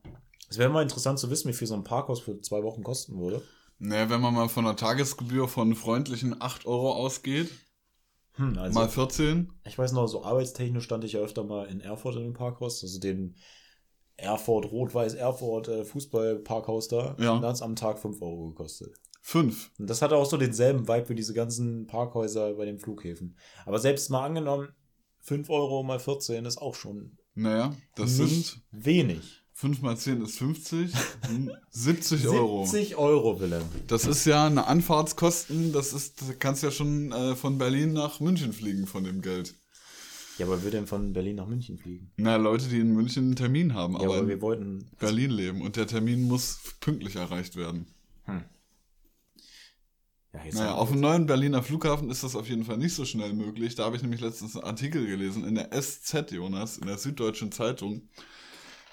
Es wäre mal interessant zu wissen, wie viel so ein Parkhaus für zwei Wochen kosten würde. Naja, wenn man mal von einer Tagesgebühr von freundlichen 8 Euro ausgeht, Hm, also, mal 14. ich weiß noch, so arbeitstechnisch stand ich ja öfter mal in Erfurt in dem Parkhaus, also den Erfurt, Rot-Weiß Erfurt äh, Fußballparkhaus da. Ja. Da hat es am Tag 5 Euro gekostet. 5. Und das hatte auch so denselben Vibe wie diese ganzen Parkhäuser bei den Flughäfen. Aber selbst mal angenommen, 5 Euro mal 14 ist auch schon Naja, das sind wenig. 5 mal 10 ist 50. hm, 70 Euro. 70 Euro, Willem. Das ist ja eine Anfahrtskosten, das ist, du kannst ja schon äh, von Berlin nach München fliegen von dem Geld. Ja, aber wer denn von Berlin nach München fliegen? Na, Leute, die in München einen Termin haben, Ja, aber aber in wir wollten. Berlin leben und der Termin muss pünktlich erreicht werden. Hm. Ja, jetzt Naja, auf dem neuen Berliner Flughafen ist das auf jeden Fall nicht so schnell möglich. Da habe ich nämlich letztens einen Artikel gelesen in der SZ, Jonas, in der Süddeutschen Zeitung.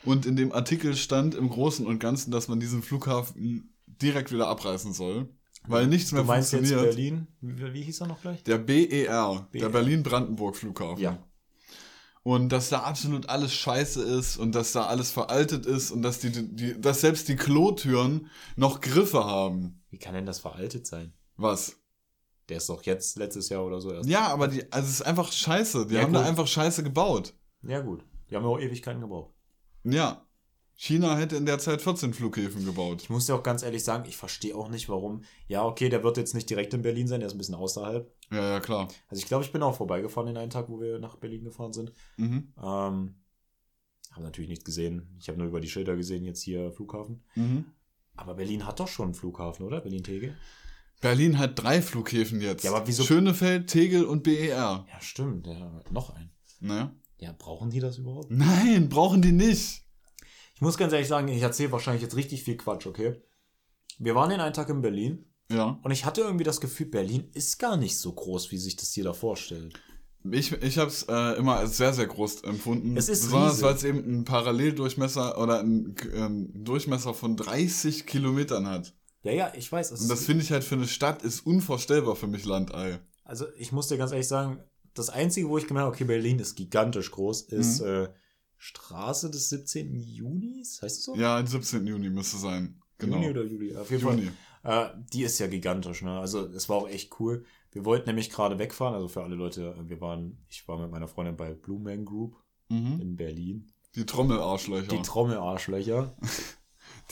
Und in dem Artikel stand im Großen und Ganzen, dass man diesen Flughafen direkt wieder abreißen soll, weil nichts mehr du meinst jetzt funktioniert. Berlin? Wie, wie hieß er noch gleich? Der BER, der BER. Berlin-Brandenburg Flughafen. Ja. Und dass da absolut alles scheiße ist und dass da alles veraltet ist und dass die, die dass selbst die Klotüren noch Griffe haben. Wie kann denn das veraltet sein? Was? Der ist doch jetzt letztes Jahr oder so erst. Ja, aber die, also es ist einfach scheiße. Die Ja, haben da gut. einfach scheiße gebaut. Ja, gut. Die haben ja auch Ewigkeiten gebraucht. Ja. China hätte in der Zeit 14 Flughäfen gebaut. Ich muss dir auch ganz ehrlich sagen, ich verstehe auch nicht, warum. Ja, okay, der wird jetzt nicht direkt in Berlin sein, der ist ein bisschen außerhalb. Ja, ja, klar. Also ich glaube, ich bin auch vorbeigefahren den einen Tag, wo wir nach Berlin gefahren sind. Mhm. Ähm, habe natürlich nichts gesehen. Ich habe nur über die Schilder gesehen, jetzt hier Flughafen. Mhm. Aber Berlin hat doch schon einen Flughafen, oder? Berlin-Tegel? Berlin hat drei Flughäfen jetzt. Ja, aber wieso- Schönefeld, Tegel und BER. Ja, stimmt. Ja, noch ein. Naja. Ja, brauchen die das überhaupt? Nein, brauchen die nicht. Ich muss ganz ehrlich sagen, ich erzähle wahrscheinlich jetzt richtig viel Quatsch, okay? Wir waren den einen Tag in Berlin Ja. und ich hatte irgendwie das Gefühl, Berlin ist gar nicht so groß, wie sich das jeder vorstellt. Ich, ich habe es äh, immer als sehr, sehr groß empfunden. Es ist Besonders, weil es eben einen Paralleldurchmesser oder einen ähm, Durchmesser von 30 Kilometern hat. Ja, ja, ich weiß. Es Und das finde ich halt für eine Stadt ist unvorstellbar für mich Landei. also ich muss dir ganz ehrlich sagen, das Einzige, wo ich gemerkt habe, okay, Berlin ist gigantisch groß, ist Mhm. äh, Straße des 17. Junis, heißt es so? Ja, am 17. Juni müsste sein. Genau. Juni oder Juli? Auf jeden Juni. Fall. Äh, die ist ja gigantisch, ne? Also es war auch echt cool. Wir wollten nämlich gerade wegfahren, also für alle Leute, äh, wir waren, ich war mit meiner Freundin bei Blue Man Group Mhm. in Berlin. Die Trommelarschlöcher, Die die, Trommelarschlöcher.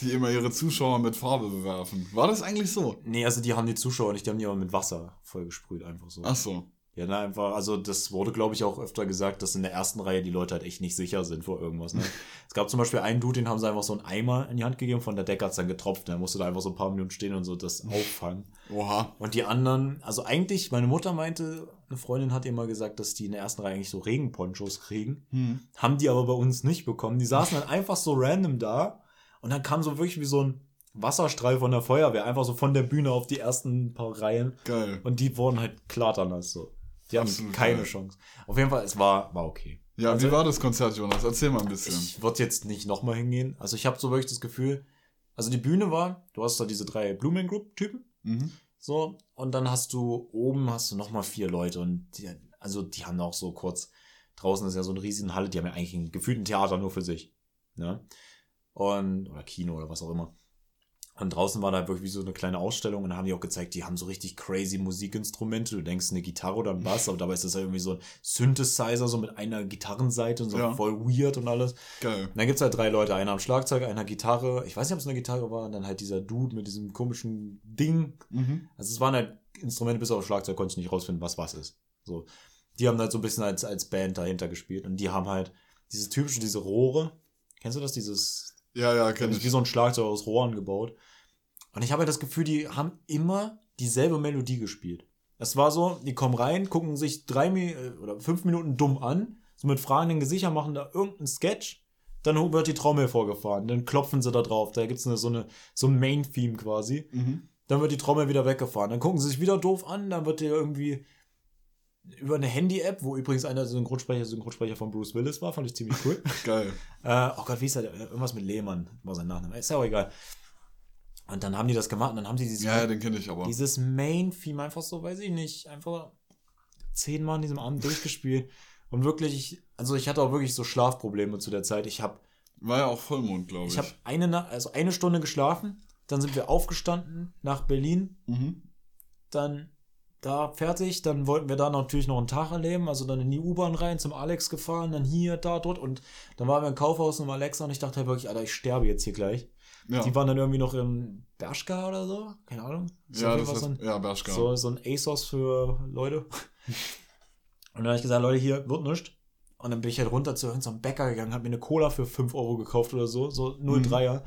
immer ihre Zuschauer mit Farbe bewerfen. War das eigentlich so? Nee, also die haben die Zuschauer nicht, die haben die aber mit Wasser vollgesprüht, einfach so. Ach so. Ja, na, einfach, also das wurde, glaube ich, auch öfter gesagt, dass in der ersten Reihe die Leute halt echt nicht sicher sind vor irgendwas. Ne? es gab zum Beispiel einen Dude, den haben sie einfach so einen Eimer in die Hand gegeben, von der Decke hat es dann getropft. Der musste da einfach so ein paar Minuten stehen und so das auffangen. Oha. Und die anderen, also eigentlich, meine Mutter meinte, eine Freundin hat ihr mal gesagt, dass die in der ersten Reihe eigentlich so Regenponchos kriegen. Hm. Haben die aber bei uns nicht bekommen. Die saßen dann einfach so random da und dann kam so wirklich wie so ein Wasserstrahl von der Feuerwehr, einfach so von der Bühne auf die ersten paar Reihen. Geil. Und die wurden halt klatternass so. Die haben Absolut keine geil. Chance. Auf jeden Fall, es war, war okay. Ja, Also- wie war das Konzert, Jonas? Erzähl mal ein bisschen. Ich würde jetzt nicht nochmal hingehen. Also ich habe so wirklich das Gefühl, also die Bühne war, du hast da diese drei Blue Man Group Typen, Mhm. so, und dann hast du oben hast du nochmal vier Leute und die, also die haben auch so kurz, draußen ist ja so eine riesige Halle, die haben ja eigentlich ein gefühlten Theater nur für sich, ne? Und, oder Kino oder was auch immer. Und draußen war da wirklich wie so eine kleine Ausstellung und da haben die auch gezeigt, die haben so richtig crazy Musikinstrumente. Du denkst eine Gitarre oder ein Bass, aber dabei ist das ja irgendwie so ein Synthesizer, so mit einer Gitarrenseite und so Ja. voll weird und alles. Geil. Und dann gibt's halt drei Leute, einer am Schlagzeug, einer Gitarre. Ich weiß nicht, ob es eine Gitarre war, und dann halt dieser Dude mit diesem komischen Ding. Mhm. Also es waren halt Instrumente, bis auf Schlagzeug konnte ich nicht rausfinden, was was ist. So. Die haben halt so ein bisschen als, als Band dahinter gespielt und die haben halt dieses typische, diese Rohre. Kennst du das? Dieses Ja, ja, kenn also wie ich. so ein Schlagzeug aus Rohren gebaut. Und ich habe halt das Gefühl, die haben immer dieselbe Melodie gespielt. Es war so, die kommen rein, gucken sich drei äh, oder fünf Minuten dumm an, so mit fragenden Gesichtern, machen da irgendeinen Sketch, dann wird die Trommel vorgefahren, dann klopfen sie da drauf, da gibt's eine, so, eine, so ein Main-Theme quasi. Mhm. Dann wird die Trommel wieder weggefahren, dann gucken sie sich wieder doof an, dann wird der irgendwie über eine Handy-App, wo übrigens einer Synchronsprecher, Synchronsprecher von Bruce Willis war, fand ich ziemlich cool. Geil. Äh, oh Gott, wie ist er? Irgendwas mit Lehmann war sein Nachname. Ist ja auch egal. Und dann haben die das gemacht und dann haben die dieses, Ja, ja, den kenne ich aber. dieses Main-Theme einfach so, weiß ich nicht, einfach zehnmal an diesem Abend durchgespielt. Und wirklich, also ich hatte auch wirklich so Schlafprobleme zu der Zeit. Ich habe War ja auch Vollmond, glaube ich. ich hab eine, Na- also eine Stunde geschlafen, dann sind wir aufgestanden nach Berlin, mhm. dann da fertig, dann wollten wir da natürlich noch einen Tag erleben, also dann in die U-Bahn rein, zum Alex gefahren, dann hier, da, dort und dann waren wir im Kaufhaus um Alexa und ich dachte halt wirklich, Alter, ich sterbe jetzt hier gleich. Ja, Die waren dann irgendwie noch im Bershka oder so, keine Ahnung. Ist ja das ist, so, ja, Bershka. ein, so, so ein ASOS für Leute. Und dann habe ich gesagt, Leute, hier wird nichts. Und dann bin ich halt runter zu irgendeinem Bäcker gegangen, habe mir eine Cola für 5 Euro gekauft oder so, so 03er.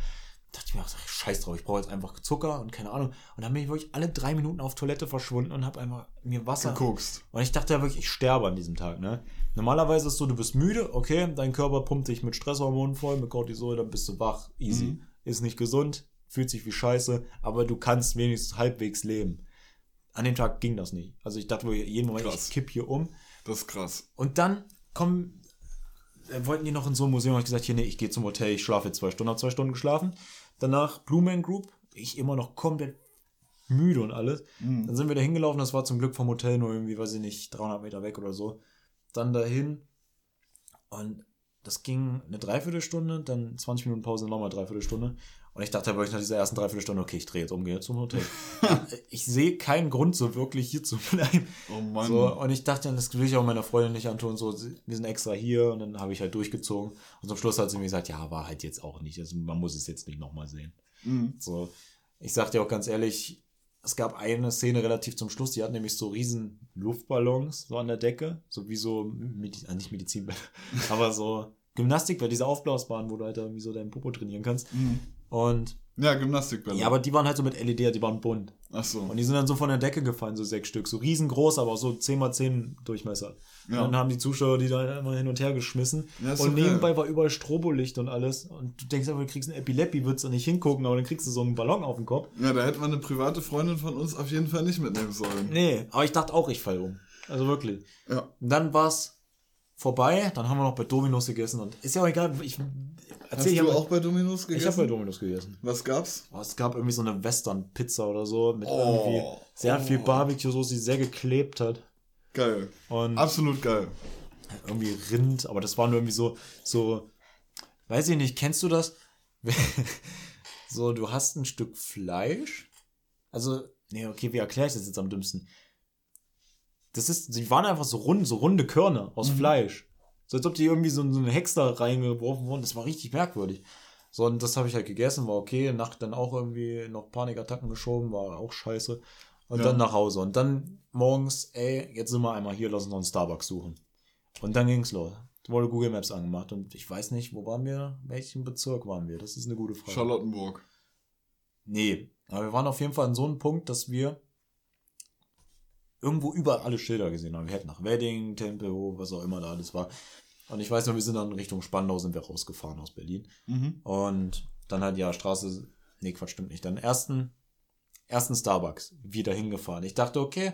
Dachte ich mir, ach, scheiß drauf, ich brauche jetzt einfach Zucker und keine Ahnung. Und dann bin ich wirklich alle drei Minuten auf Toilette verschwunden und habe einfach mir Wasser. Geguckst. Und ich dachte ja wirklich, ich sterbe an diesem Tag, ne? Normalerweise ist so, du bist müde, okay, dein Körper pumpt dich mit Stresshormonen voll, mit Cortisol, dann bist du wach, easy. Mhm. Ist nicht gesund, fühlt sich wie Scheiße, aber du kannst wenigstens halbwegs leben. An dem Tag ging das nicht. Also ich dachte wirklich, jeden Moment, Krass. ich kipp hier um. Das ist krass. Und dann kommen, äh, wollten die noch in so ein Museum, hab ich gesagt, hier, nee, ich gehe zum Hotel, ich schlafe jetzt zwei Stunden, hab zwei Stunden geschlafen. Danach Blue Man Group, ich immer noch komplett müde und alles. Mhm. Dann sind wir da hingelaufen, das war zum Glück vom Hotel nur irgendwie, weiß ich nicht, 300 Meter weg oder so. Dann dahin und das ging eine Dreiviertelstunde, dann 20 Minuten Pause, nochmal Dreiviertelstunde. Und ich dachte wirklich nach dieser ersten Dreiviertelstunde, okay, ich drehe jetzt um, gehe jetzt zum Hotel. Ich sehe keinen Grund, so wirklich hier zu bleiben. Oh Mann. So, und ich dachte, das will ich auch meiner Freundin nicht antun. So, wir sind extra hier und dann habe ich halt durchgezogen. Und zum Schluss hat sie mir gesagt, ja, war halt jetzt auch nicht. Also man muss es jetzt nicht nochmal sehen. Mhm. So, ich sag dir auch ganz ehrlich, es gab eine Szene relativ zum Schluss, die hatten nämlich so riesen Luftballons so an der Decke, so wie so, Medi äh, nicht Medizinbälle, aber so Gymnastik, bei diese aufblasbaren, wo du halt irgendwie so deinen Popo trainieren kannst. Mhm. Und Ja, Gymnastikbälle. ja, aber die waren halt so mit LED, die waren bunt. Ach so. Und die sind dann so von der Decke gefallen, so sechs Stück, so riesengroß, aber so 10x10 Durchmesser. Ja. Und dann haben die Zuschauer die da immer hin und her geschmissen. Ja, und geil. nebenbei war überall Strobolicht und alles. Und du denkst einfach, du kriegst ein Epilepsie, würdest du nicht hingucken, aber dann kriegst du so einen Ballon auf den Kopf. Ja, da hätte man eine private Freundin von uns auf jeden Fall nicht mitnehmen sollen. Nee, aber ich dachte auch, ich fall um. Also wirklich. Ja. Und dann war's vorbei, dann haben wir noch bei Dominos gegessen und ist ja auch egal, ich Hast du ja auch bei Dominos Ich gegessen? habe bei Dominos gegessen. Was gab's? Oh, es gab irgendwie so eine Western-Pizza oder so mit Oh, irgendwie sehr oh. viel Barbecue-Soße, die sehr geklebt hat. Geil. Und Absolut geil. irgendwie Rind, aber das war nur irgendwie so, so, weiß ich nicht, kennst du das? so, du hast ein Stück Fleisch. Also, nee, okay, wie erkläre ich das jetzt am dümmsten? Das ist, sie waren einfach so rund, so runde Körner aus Fleisch. So als ob die irgendwie so, so eine Hex da reingeworfen wurden. Das war richtig merkwürdig. So, und das habe ich halt gegessen, war okay. Nacht dann auch irgendwie noch Panikattacken geschoben, war auch scheiße. Und Ja. dann nach Hause. Und dann morgens, ey, jetzt sind wir einmal hier, lass uns noch einen Starbucks suchen. Und dann ging's los. Wurde Google Maps angemacht und ich weiß nicht, wo waren wir? Welchen Bezirk waren wir? Das ist eine gute Frage. Charlottenburg. Nee, aber wir waren auf jeden Fall an so einem Punkt, dass wir irgendwo überall alle Schilder gesehen haben. Wir hätten nach Wedding, Tempelhof, was auch immer da alles war. Und ich weiß noch, wir sind dann Richtung Spandau sind wir rausgefahren aus Berlin. Mhm. Und dann halt ja Straße, nee, Quatsch, stimmt nicht. Dann ersten, ersten Starbucks wieder hingefahren. Ich dachte, okay,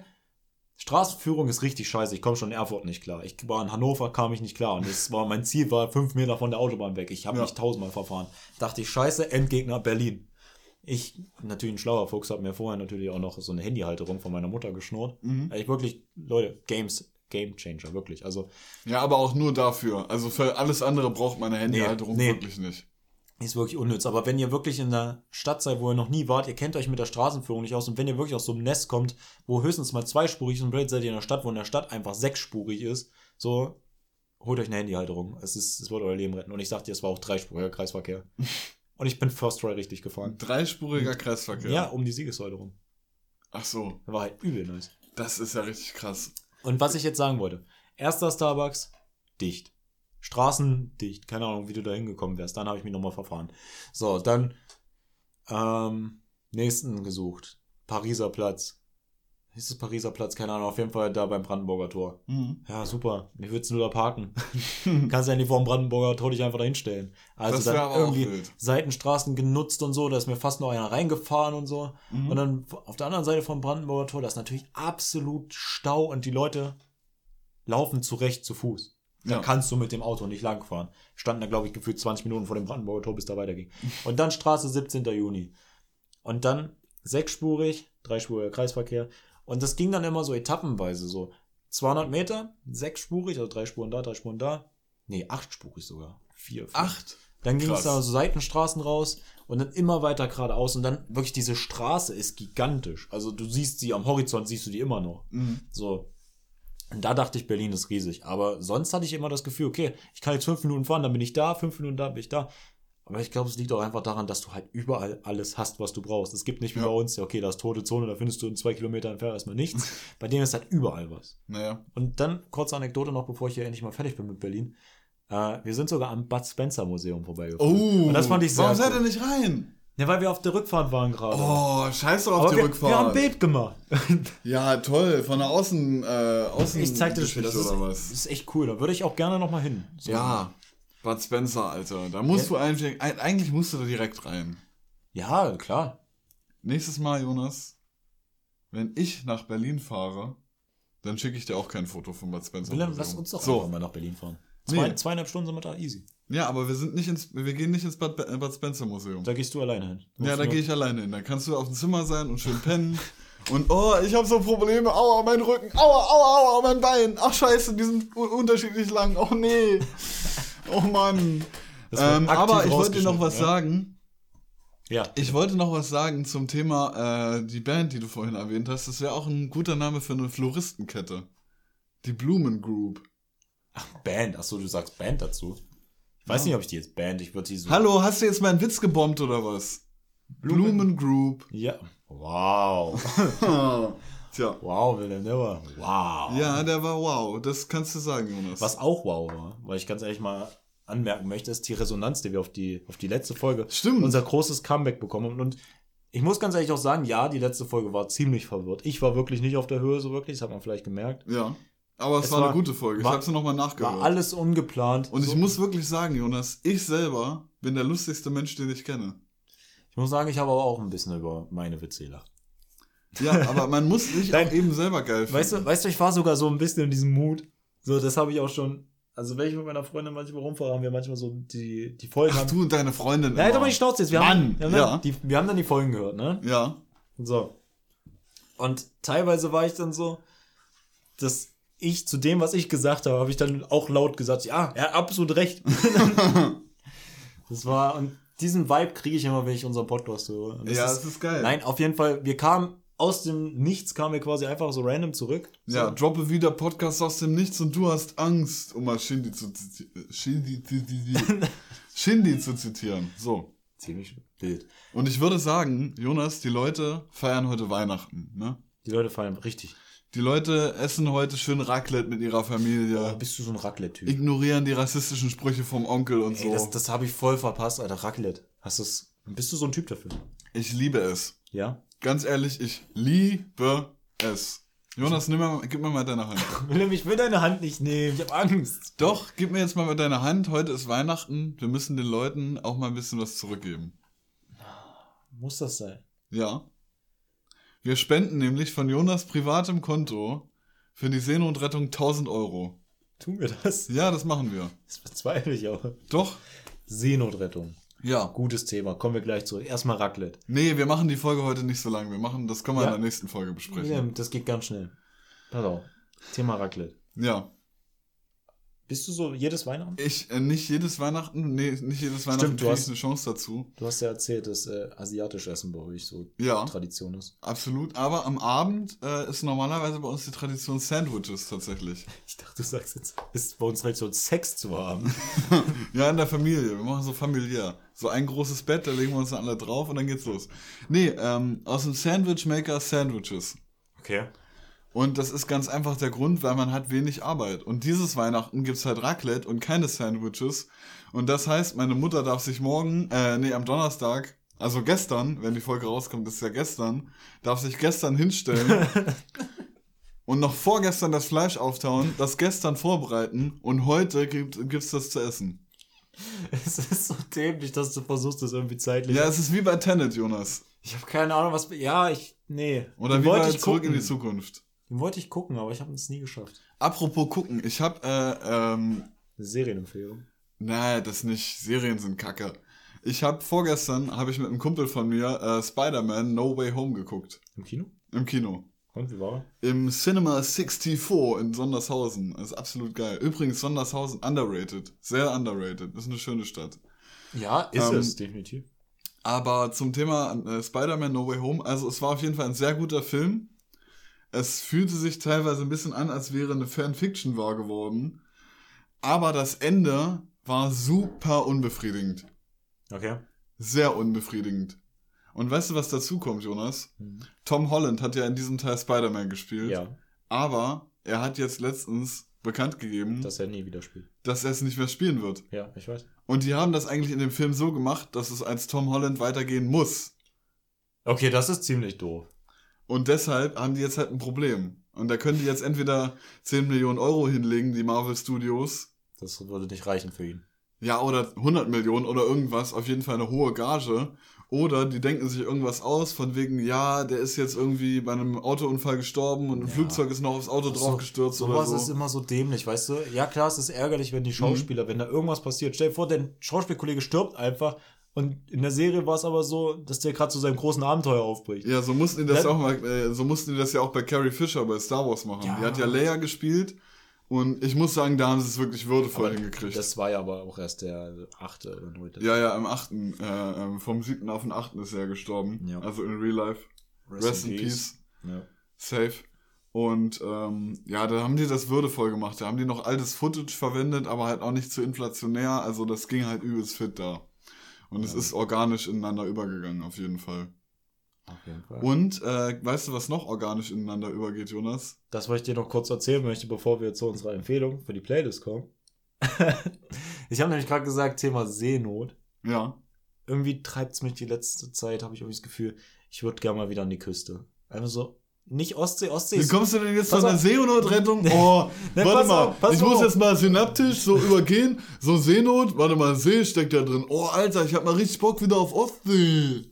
Straßenführung ist richtig scheiße. Ich komme schon in Erfurt nicht klar. Ich war in Hannover, kam ich nicht klar. Und das war, mein Ziel war fünf Meter von der Autobahn weg. Ich habe Ja. mich tausendmal verfahren. Dachte ich, scheiße, Endgegner Berlin. Ich, natürlich ein schlauer Fuchs, habe mir vorher natürlich auch noch so eine Handyhalterung von meiner Mutter geschnurrt. Mhm. Ich wirklich, Leute, Games, Game Changer, wirklich. Also, Ja, aber auch nur dafür. Also für alles andere braucht man eine Handyhalterung nee. wirklich nicht. ist wirklich unnütz. Aber wenn ihr wirklich in einer Stadt seid, wo ihr noch nie wart, ihr kennt euch mit der Straßenführung nicht aus und wenn ihr wirklich aus so einem Nest kommt, wo höchstens mal zweispurig ist und blöd seid ihr in einer Stadt, wo in der Stadt einfach sechsspurig ist, so, holt euch eine Handyhalterung. Es, ist, es wird euer Leben retten. Und ich sagte, es war auch dreispuriger Kreisverkehr. und ich bin First Try richtig gefahren. Dreispuriger Kreisverkehr. Ja, um die Siegessäule rum. Ach so, War halt übel nice. das ist ja richtig krass. Und was ich jetzt sagen wollte. Erster Starbucks, dicht. Straßen dicht. Keine Ahnung, wie du da hingekommen wärst. Dann habe ich mich nochmal verfahren. So, dann ähm, nächsten gesucht. Pariser Platz. Ist es Pariser Platz? Keine Ahnung. Auf jeden Fall da beim Brandenburger Tor. Mhm. Ja, super. Wie willst du da parken? Kannst ja nicht vor dem Brandenburger Tor dich einfach da hinstellen. Also Das dann irgendwie. Seitenstraßen genutzt und so. Da ist mir fast noch einer reingefahren und so. Mhm. Und dann auf der anderen Seite vom Brandenburger Tor, da ist natürlich absolut Stau und die Leute laufen zurecht zu Fuß. Da Ja. kannst du mit dem Auto nicht langfahren. Standen da, glaube ich, gefühlt 20 Minuten vor dem Brandenburger Tor, bis da weiterging. Und dann Straße 17. Juni. Und dann sechsspurig, dreispuriger Kreisverkehr. Und das ging dann immer so etappenweise, so 200 Meter, sechsspurig, also drei Spuren da, drei Spuren da. Nee, achtspurig sogar. Vier, fünf. Acht. Dann ging es da so Seitenstraßen raus und dann immer weiter geradeaus und dann wirklich diese Straße ist gigantisch. Also du siehst sie am Horizont, siehst du die immer noch. Mhm. So. Und da dachte ich, Berlin ist riesig. Aber sonst hatte ich immer das Gefühl, okay, ich kann jetzt fünf Minuten fahren, dann bin ich da, fünf Minuten da, bin ich da. Aber ich glaube, es liegt auch einfach daran, dass du halt überall alles hast, was du brauchst. Es gibt nicht wie Ja. bei uns, ja, okay, da ist tote Zone, da findest du in zwei Kilometer entfernt erstmal nichts. bei denen ist halt überall was. Naja. Und dann kurze Anekdote noch, bevor ich hier endlich mal fertig bin mit Berlin. Äh, wir sind sogar am Bud Spencer Museum vorbeigefahren. Oh, Und das fand ich sehr Warum seid ihr nicht rein? Ja, weil wir auf der Rückfahrt waren gerade. Oh, scheiß doch auf Aber die wir, Rückfahrt. wir haben ein Bild gemacht. Ja, toll. Von der Außen, äh, Außen Ich zeig dir das Bild. Das ist, ist echt cool. Da würde ich auch gerne noch mal hin. So. Ja. Bud Spencer, Alter. Da musst Ja. du eigentlich, eig- eigentlich musst du da direkt rein. Ja, klar. Nächstes Mal, Jonas, wenn ich nach Berlin fahre, dann schicke ich dir auch kein Foto von Bud Spencer. Willem, Museum. lass uns doch so. einfach mal nach Berlin fahren. Zwei, Nee. Zweieinhalb Stunden sind wir da, easy. Ja, aber wir sind nicht ins, wir gehen nicht ins Bud, äh, Bud Spencer Museum. Da gehst du alleine hin. Du Ja, da gehe ich alleine hin. Da kannst du auf dem Zimmer sein und schön pennen. Und oh, ich habe so Probleme. Aua, mein Rücken. Aua, aua, aua, mein Bein. Ach scheiße, die sind un- unterschiedlich lang. Oh nee. Oh Mann. Ähm, aber ich wollte dir noch was ja? sagen. Ja. Ich wollte noch was sagen zum Thema äh, die Band, die du vorhin erwähnt hast. Das wäre auch ein guter Name für eine Floristenkette. Die Blumen Group. Band. Achso, du sagst Band dazu. Ich weiß Ja. nicht, ob ich die jetzt Band, ich würde die so. Hallo, hast du jetzt meinen Witz gebombt oder was? Blumen Group. Ja. Wow. Tja. wow, war. Wow. Ja, der war wow. Das kannst du sagen, Jonas. Was auch wow war, weil ich ganz ehrlich mal anmerken möchte, ist die Resonanz, die wir auf die, auf die letzte Folge, Stimmt. unser großes Comeback bekommen haben. Und ich muss ganz ehrlich auch sagen, ja, die letzte Folge war ziemlich verwirrt. Ich war wirklich nicht auf der Höhe so wirklich, das hat man vielleicht gemerkt. Ja. Aber es, Es war, war- eine gute Folge. Ich war- habe sie nochmal War nachgehört. alles ungeplant. Und ich So- muss wirklich sagen, Jonas, ich selber bin der lustigste Mensch, den ich kenne. ich muss sagen, ich habe aber auch ein bisschen über meine Witze gelacht. Ja, aber man muss sich Nein. auch eben selber geil finden. Weißt du, weißt du, ich war sogar so ein bisschen in diesem Mut. So, das habe ich auch schon. Also, wenn ich mit meiner Freundin manchmal rumfahre, haben wir manchmal so die, die Folgen. Ach, haben, du und deine Freundin. Nein, doch mal die Schnauze jetzt. Wir Mann, haben, wir, haben ja. dann, die, wir haben dann die Folgen gehört, ne? Ja. So. Und teilweise war ich dann so, dass ich zu dem, was ich gesagt habe, habe ich dann auch laut gesagt, ja, er hat absolut recht. das war, und diesen Vibe kriege ich immer, wenn ich unseren Podcast höre. Das Ja, ist, das ist geil. Nein, auf jeden Fall, wir kamen aus dem Nichts, kamen wir quasi einfach so random zurück. So. Ja, droppe wieder Podcast aus dem Nichts und du hast Angst, um mal Shindy zu zitieren. Shindy, zu zitieren. Shindy zu zitieren. So. Ziemlich wild. Und ich würde sagen, Jonas, die Leute feiern heute Weihnachten. Ne? Die Leute feiern richtig. Die Leute essen heute schön Raclette mit ihrer Familie. Oh, bist du so ein Raclette-Typ? ignorieren die rassistischen Sprüche vom Onkel und Ey, so. das, das habe ich voll verpasst, Alter. Raclette. Hast du's, bist du so ein Typ dafür? ich liebe es. Ja? Ganz ehrlich, ich liebe es. Jonas, nimm mal, gib mir mal deine Hand. Willem, ich will deine Hand nicht nehmen. Ich habe Angst. Doch, gib mir jetzt mal deine Hand. Heute ist Weihnachten. Wir müssen den Leuten auch mal ein bisschen was zurückgeben. Muss das sein? Ja. Wir spenden nämlich von Jonas privatem Konto für die Seenotrettung 1000 Euro. Tun wir das? Ja, das machen wir. Das bezweifle ich auch. Doch? Seenotrettung. Ja. Gutes Thema. Kommen wir gleich zurück. Erstmal Raclette. Nee, wir machen die Folge heute nicht so lang. Wir machen, das können wir Ja. in der nächsten Folge besprechen. Willem, das geht ganz schnell. Pass auf. Thema Raclette. Ja. Bist du so jedes Weihnachten? Ich, äh, nicht jedes Weihnachten, nee, nicht jedes Weihnachten Stimmt, du kriege ich hast- eine Chance dazu. Du hast ja erzählt, dass äh, asiatisch Essen bei euch so Ja. Tradition ist. Absolut, aber am Abend äh, ist normalerweise bei uns die Tradition Sandwiches tatsächlich. Ich dachte, du sagst jetzt, ist bei uns Tradition Sex zu haben. Ja, in der Familie. Wir machen so familiär. So ein großes Bett, da legen wir uns dann alle drauf und dann geht's los. Nee, ähm, aus dem Sandwich Maker Sandwiches. Okay. Und das ist ganz einfach der Grund, weil man hat wenig Arbeit. Und dieses Weihnachten gibt's halt Raclette und keine Sandwiches. Und das heißt, meine Mutter darf sich morgen, äh, nee, am Donnerstag, also gestern, wenn die Folge rauskommt, ist ja gestern, darf sich gestern hinstellen und noch vorgestern das Fleisch auftauen, das gestern vorbereiten und heute gibt, gibt's das zu essen. Es ist so dämlich, dass du versuchst, das irgendwie zeitlich. Ja, es ist wie bei Tenet, Jonas. Ich habe keine Ahnung, was. Ja, ich. Nee. Oder Den wie bei ich Zurück gucken. in die Zukunft. Den wollte ich gucken, aber ich habe es nie geschafft. Apropos gucken, ich hab, äh, ähm, Eine Serienempfehlung. Nein, das nicht. Serien sind kacke. Ich habe vorgestern, habe ich mit einem Kumpel von mir äh, Spider-Man No Way Home geguckt. Im Kino? Im Kino. Und wie war Im Cinema 64 in Sondershausen. Das ist absolut geil. Übrigens, Sondershausen underrated. Sehr underrated. Das ist eine schöne Stadt. Ja, ist Ähm, es, definitiv. Aber zum Thema äh, Spider-Man No Way Home, also es war auf jeden Fall ein sehr guter Film. Es fühlte sich teilweise ein bisschen an, als wäre eine Fanfiction wahr geworden. Aber das Ende war super unbefriedigend. Okay. Sehr unbefriedigend. Und weißt du, was dazu kommt, Jonas? Tom Holland hat ja in diesem Teil Spider-Man gespielt. Ja, Aber er hat jetzt letztens bekannt gegeben, dass er nie wieder spielt. dass er es nicht mehr spielen wird. Ja, ich weiß. Und die haben das eigentlich in dem Film so gemacht, dass es als Tom Holland weitergehen muss. Okay, das ist ziemlich doof. Und deshalb haben die jetzt halt ein Problem. Und da können die jetzt entweder 10 Millionen Euro hinlegen, die Marvel Studios. Das würde nicht reichen für ihn. Ja, oder 100 Millionen oder irgendwas. Auf jeden Fall eine hohe Gage. Oder die denken sich irgendwas aus, von wegen, ja, der ist jetzt irgendwie bei einem Autounfall gestorben und ein Ja. Flugzeug ist noch aufs Auto draufgestürzt oder Sowas so. ist immer so dämlich, weißt du? Ja, klar, es ist ärgerlich, wenn die Schauspieler, wenn da irgendwas passiert. Stell dir vor, dein Schauspielkollege stirbt einfach. Und in der Serie war es aber so, dass der gerade zu seinem großen Abenteuer aufbricht. Ja, so mussten die das Dann- auch mal, äh, so mussten die das ja auch bei Carrie Fisher bei Star Wars machen. Ja. Die hat ja Leia gespielt und ich muss sagen, da haben sie es wirklich würdevoll hingekriegt. Das war ja aber auch erst der achte oder neunte. ja, ja, am 8., äh, ähm, vom 7. auf den 8. ist er gestorben. Ja. Also in Real Life. Rest, in Peace. Ja. Safe. Und ähm, ja, da haben die das würdevoll gemacht. Da haben die noch altes Footage verwendet, aber halt auch nicht zu inflationär. Also das ging halt übelst fit da. Und es Ja. ist organisch ineinander übergegangen, auf jeden Fall. Auf jeden Fall. Und äh, weißt du, was noch organisch ineinander übergeht, Jonas? Das, was ich dir noch kurz erzählen möchte, bevor wir zu unserer Empfehlung für die Playlist kommen. ich habe nämlich gerade gesagt, Thema Seenot. Ja. Irgendwie treibt es mich die letzte Zeit, habe ich irgendwie das Gefühl, ich würde gerne mal wieder an die Küste. Einfach so, nicht Ostsee, Ostsee Wie ist kommst du denn jetzt Pass von der. Seenotrettung? Oh, Nee, warte mal, auf, ich muss auf. jetzt mal synaptisch so übergehen. So Seenot, warte mal, See steckt da drin. Oh, Alter, ich hab mal richtig Bock wieder auf Ostsee.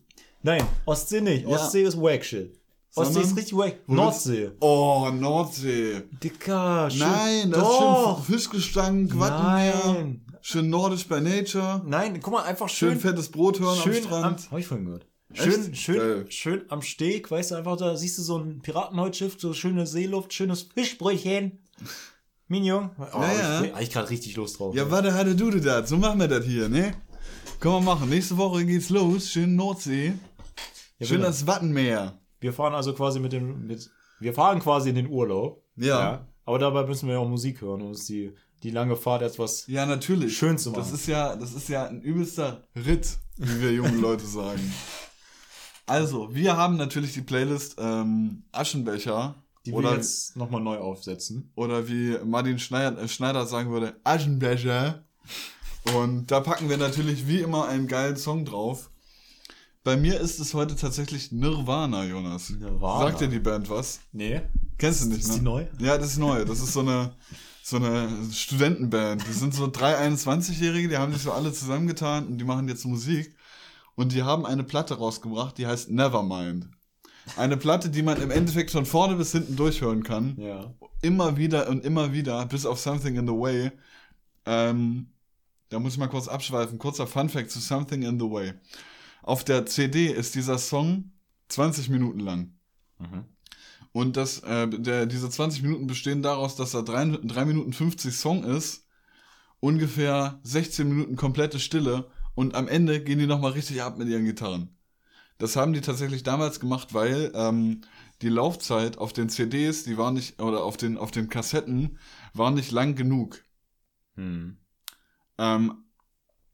Nein, Ostsee nicht. Ja. Ostsee ist wack shit. Ostsee ist richtig wack. Nordsee. Oh, Nordsee. Dicker, schön. Nein, das ist Doch. schön Fischgestank, Wattenmeer. Nein. Schön nordisch bei Nature. Nein, guck mal, einfach Schön, schön. fettes Brothörn am schön Strand. hab ich vorhin gehört. Echt? Schön, schön, Geil. schön am Steg, weißt du, einfach da siehst du so ein Piratenholzschiff, so schöne Seeluft, schönes Fischbrötchen. Minion. Oh, Ja, ja. Ich, ich gerade richtig Lust drauf. Ja, warte, hatte du das. So machen wir das hier, ne? Können wir machen. Nächste Woche geht's los. Schön Nordsee. Ja, Schön das Wattenmeer. Wir fahren also quasi mit dem, mit, wir fahren quasi in den Urlaub. Ja. Aber dabei müssen wir ja auch Musik hören, um uns die, die lange Fahrt etwas Ja, natürlich. schön zu machen. Das ist ja, das ist ja ein übelster Ritt, wie wir jungen Leute sagen. Also, wir haben natürlich die Playlist ähm, Aschenbecher. die wir oder, jetzt nochmal neu aufsetzen. oder wie Martin Schneider, äh, Schneider sagen würde, Aschenbecher. Und da packen wir natürlich wie immer einen geilen Song drauf. Bei mir ist es heute tatsächlich Nirvana, Jonas. Nirvana. Sagt dir die Band was? Nee. Kennst du nicht, Ist ne? die neu? Ja, das ist neu. Das ist so eine, so eine Studentenband. Die sind so drei 21-Jährige, die haben sich so alle zusammengetan und die machen jetzt Musik. Und die haben eine Platte rausgebracht, die heißt Nevermind. Eine Platte, die man im Endeffekt von vorne bis hinten durchhören kann. Ja. Immer wieder und immer wieder, bis auf Something in the Way. Ähm, da muss ich mal kurz abschweifen. Kurzer Funfact zu Something in the Way. Auf der CD ist dieser Song 20 Minuten lang. Mhm. Und das, äh, der, diese 20 Minuten bestehen daraus, dass da 3, 3 Minuten 50 Song ist ungefähr 16 Minuten komplette Stille und am Ende gehen die nochmal richtig ab mit ihren Gitarren. Das haben die tatsächlich damals gemacht, weil ähm, die Laufzeit auf den CDs, die war nicht, oder auf den, auf den Kassetten, war nicht lang genug. Hm. Ähm,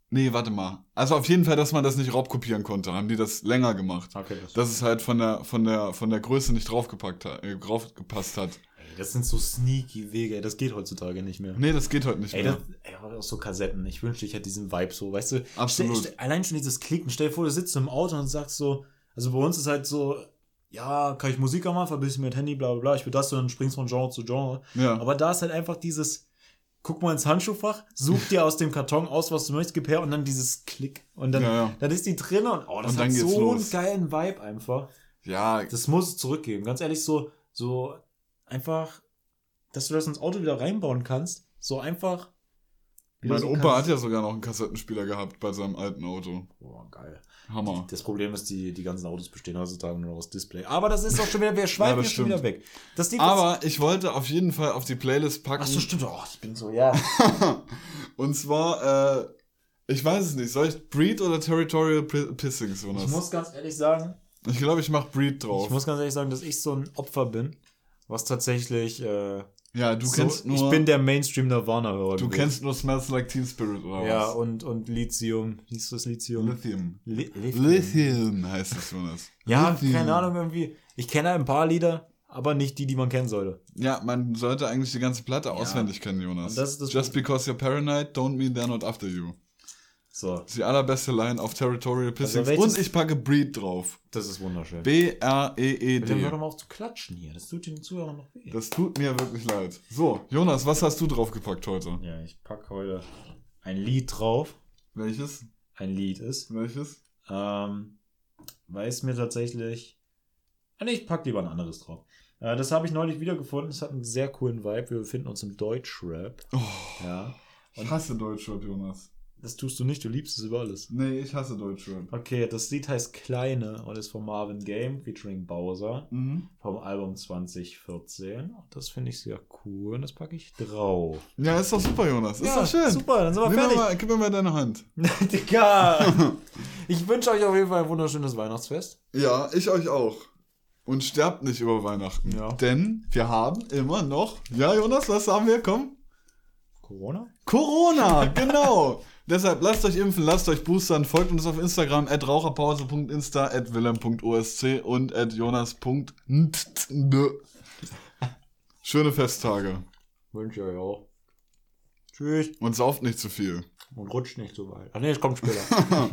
nee, warte mal. Also auf jeden Fall, dass man das nicht raubkopieren konnte, haben die das länger gemacht. Okay, das, Dass es halt von der, von der, von der Größe nicht draufgepackt hat, äh, draufgepasst hat. Ey, das sind so sneaky Wege, ey, das geht heutzutage nicht mehr. Nee, das geht heute nicht Ey, mehr. das, ey, auch so Kassetten. Ich wünschte, ich hätte diesen Vibe so, weißt du? Absolut. Stell, stell, allein schon dieses Klicken. Stell dir vor, du sitzt im Auto und sagst so, also bei uns ist halt so, ja, kann ich Musik anmachen, verbindest du mit Handy, bla bla bla, ich will das und dann springst du von Genre zu Genre. ja. Aber da ist halt einfach dieses, guck mal ins Handschuhfach, such dir aus dem Karton aus, was du möchtest, gib her und dann dieses Klick. Und dann, Ja, ja. dann ist die drin und oh, das Und hat so los. einen geilen Vibe einfach. ja, Das muss es zurückgeben. Ganz ehrlich, so, so einfach, dass du das ins Auto wieder reinbauen kannst. So einfach. mein so Opa kannst- hat ja sogar noch einen Kassettenspieler gehabt bei seinem alten Auto. Boah, geil. Hammer. Das Problem ist, die, die ganzen Autos bestehen heutzutage nur noch aus Display. Aber das ist doch schon wieder, wir schweifen jetzt schon wieder weg. Aber ich wollte auf jeden Fall auf die Playlist packen. Ach so, stimmt. Oh, ich bin so, ja. Und zwar, äh, ich weiß es nicht, soll ich Breed oder Territorial Pissings, Ich muss ganz ehrlich sagen, Ich glaube, ich mach Breed drauf. ich muss ganz ehrlich sagen, dass ich so ein Opfer bin, was tatsächlich, äh, ja, du so, kennst nur, ich bin der Mainstream Nirvana-Hörer. du gewesen. kennst nur Smells Like Teen Spirit oder Ja, was? und, und Lithium. Wie ist das Lithium? Lithium. Li Lithium. Lithium heißt es, Jonas. Ja, Lithium. keine Ahnung, irgendwie. Ich kenne ein paar Lieder, aber nicht die, die man kennen sollte. Ja, man sollte eigentlich die ganze Platte auswendig kennen, Jonas. Das das Just because you're paranoid, don't mean they're not after you. So, Das ist die allerbeste Line auf Territorial Pissings. welches- und ich packe Breed drauf. das ist wunderschön. B-R-E-E-D. Dann hör doch mal auf zu klatschen hier. Das tut den Zuhörern noch weh. Das tut mir wirklich leid. So, Jonas, was hast du draufgepackt heute? Ja, ich packe heute ein Lied drauf. Welches? Ein Lied ist. Welches? Ähm, weil es mir tatsächlich. Ah, nee, ich pack lieber ein anderes drauf. Äh, das habe ich neulich wiedergefunden. Es hat einen sehr coolen Vibe. Wir befinden uns im Deutschrap. Oh, Ja. ich hasse Deutschrap, Jonas. Das tust du nicht, du liebst es über alles. Nee, ich hasse Deutschrap. Okay, das Lied heißt Kleine und ist von Marvin Game featuring Bowser Mhm. vom Album 2014. Und das finde ich sehr cool und das packe ich drauf. Ja, ist doch super, Jonas. Ist doch schön. Super, dann sind wir Nimm fertig. mal, gib mir mal deine Hand. Digga! Ich wünsche euch auf jeden Fall ein wunderschönes Weihnachtsfest. Ja, ich euch auch. Und sterbt nicht über Weihnachten. Ja. Denn wir haben immer noch. Ja, Jonas, was haben wir? Komm. Corona? Corona, genau. Deshalb lasst euch impfen, lasst euch boostern, folgt uns auf Instagram at raucherpause.insta, at willem.osc und at jonas.nt. Schöne Festtage. Wünsche ich euch auch. Tschüss. Und sauft nicht zu viel. Und rutscht nicht so weit. Ach nee, es kommt später.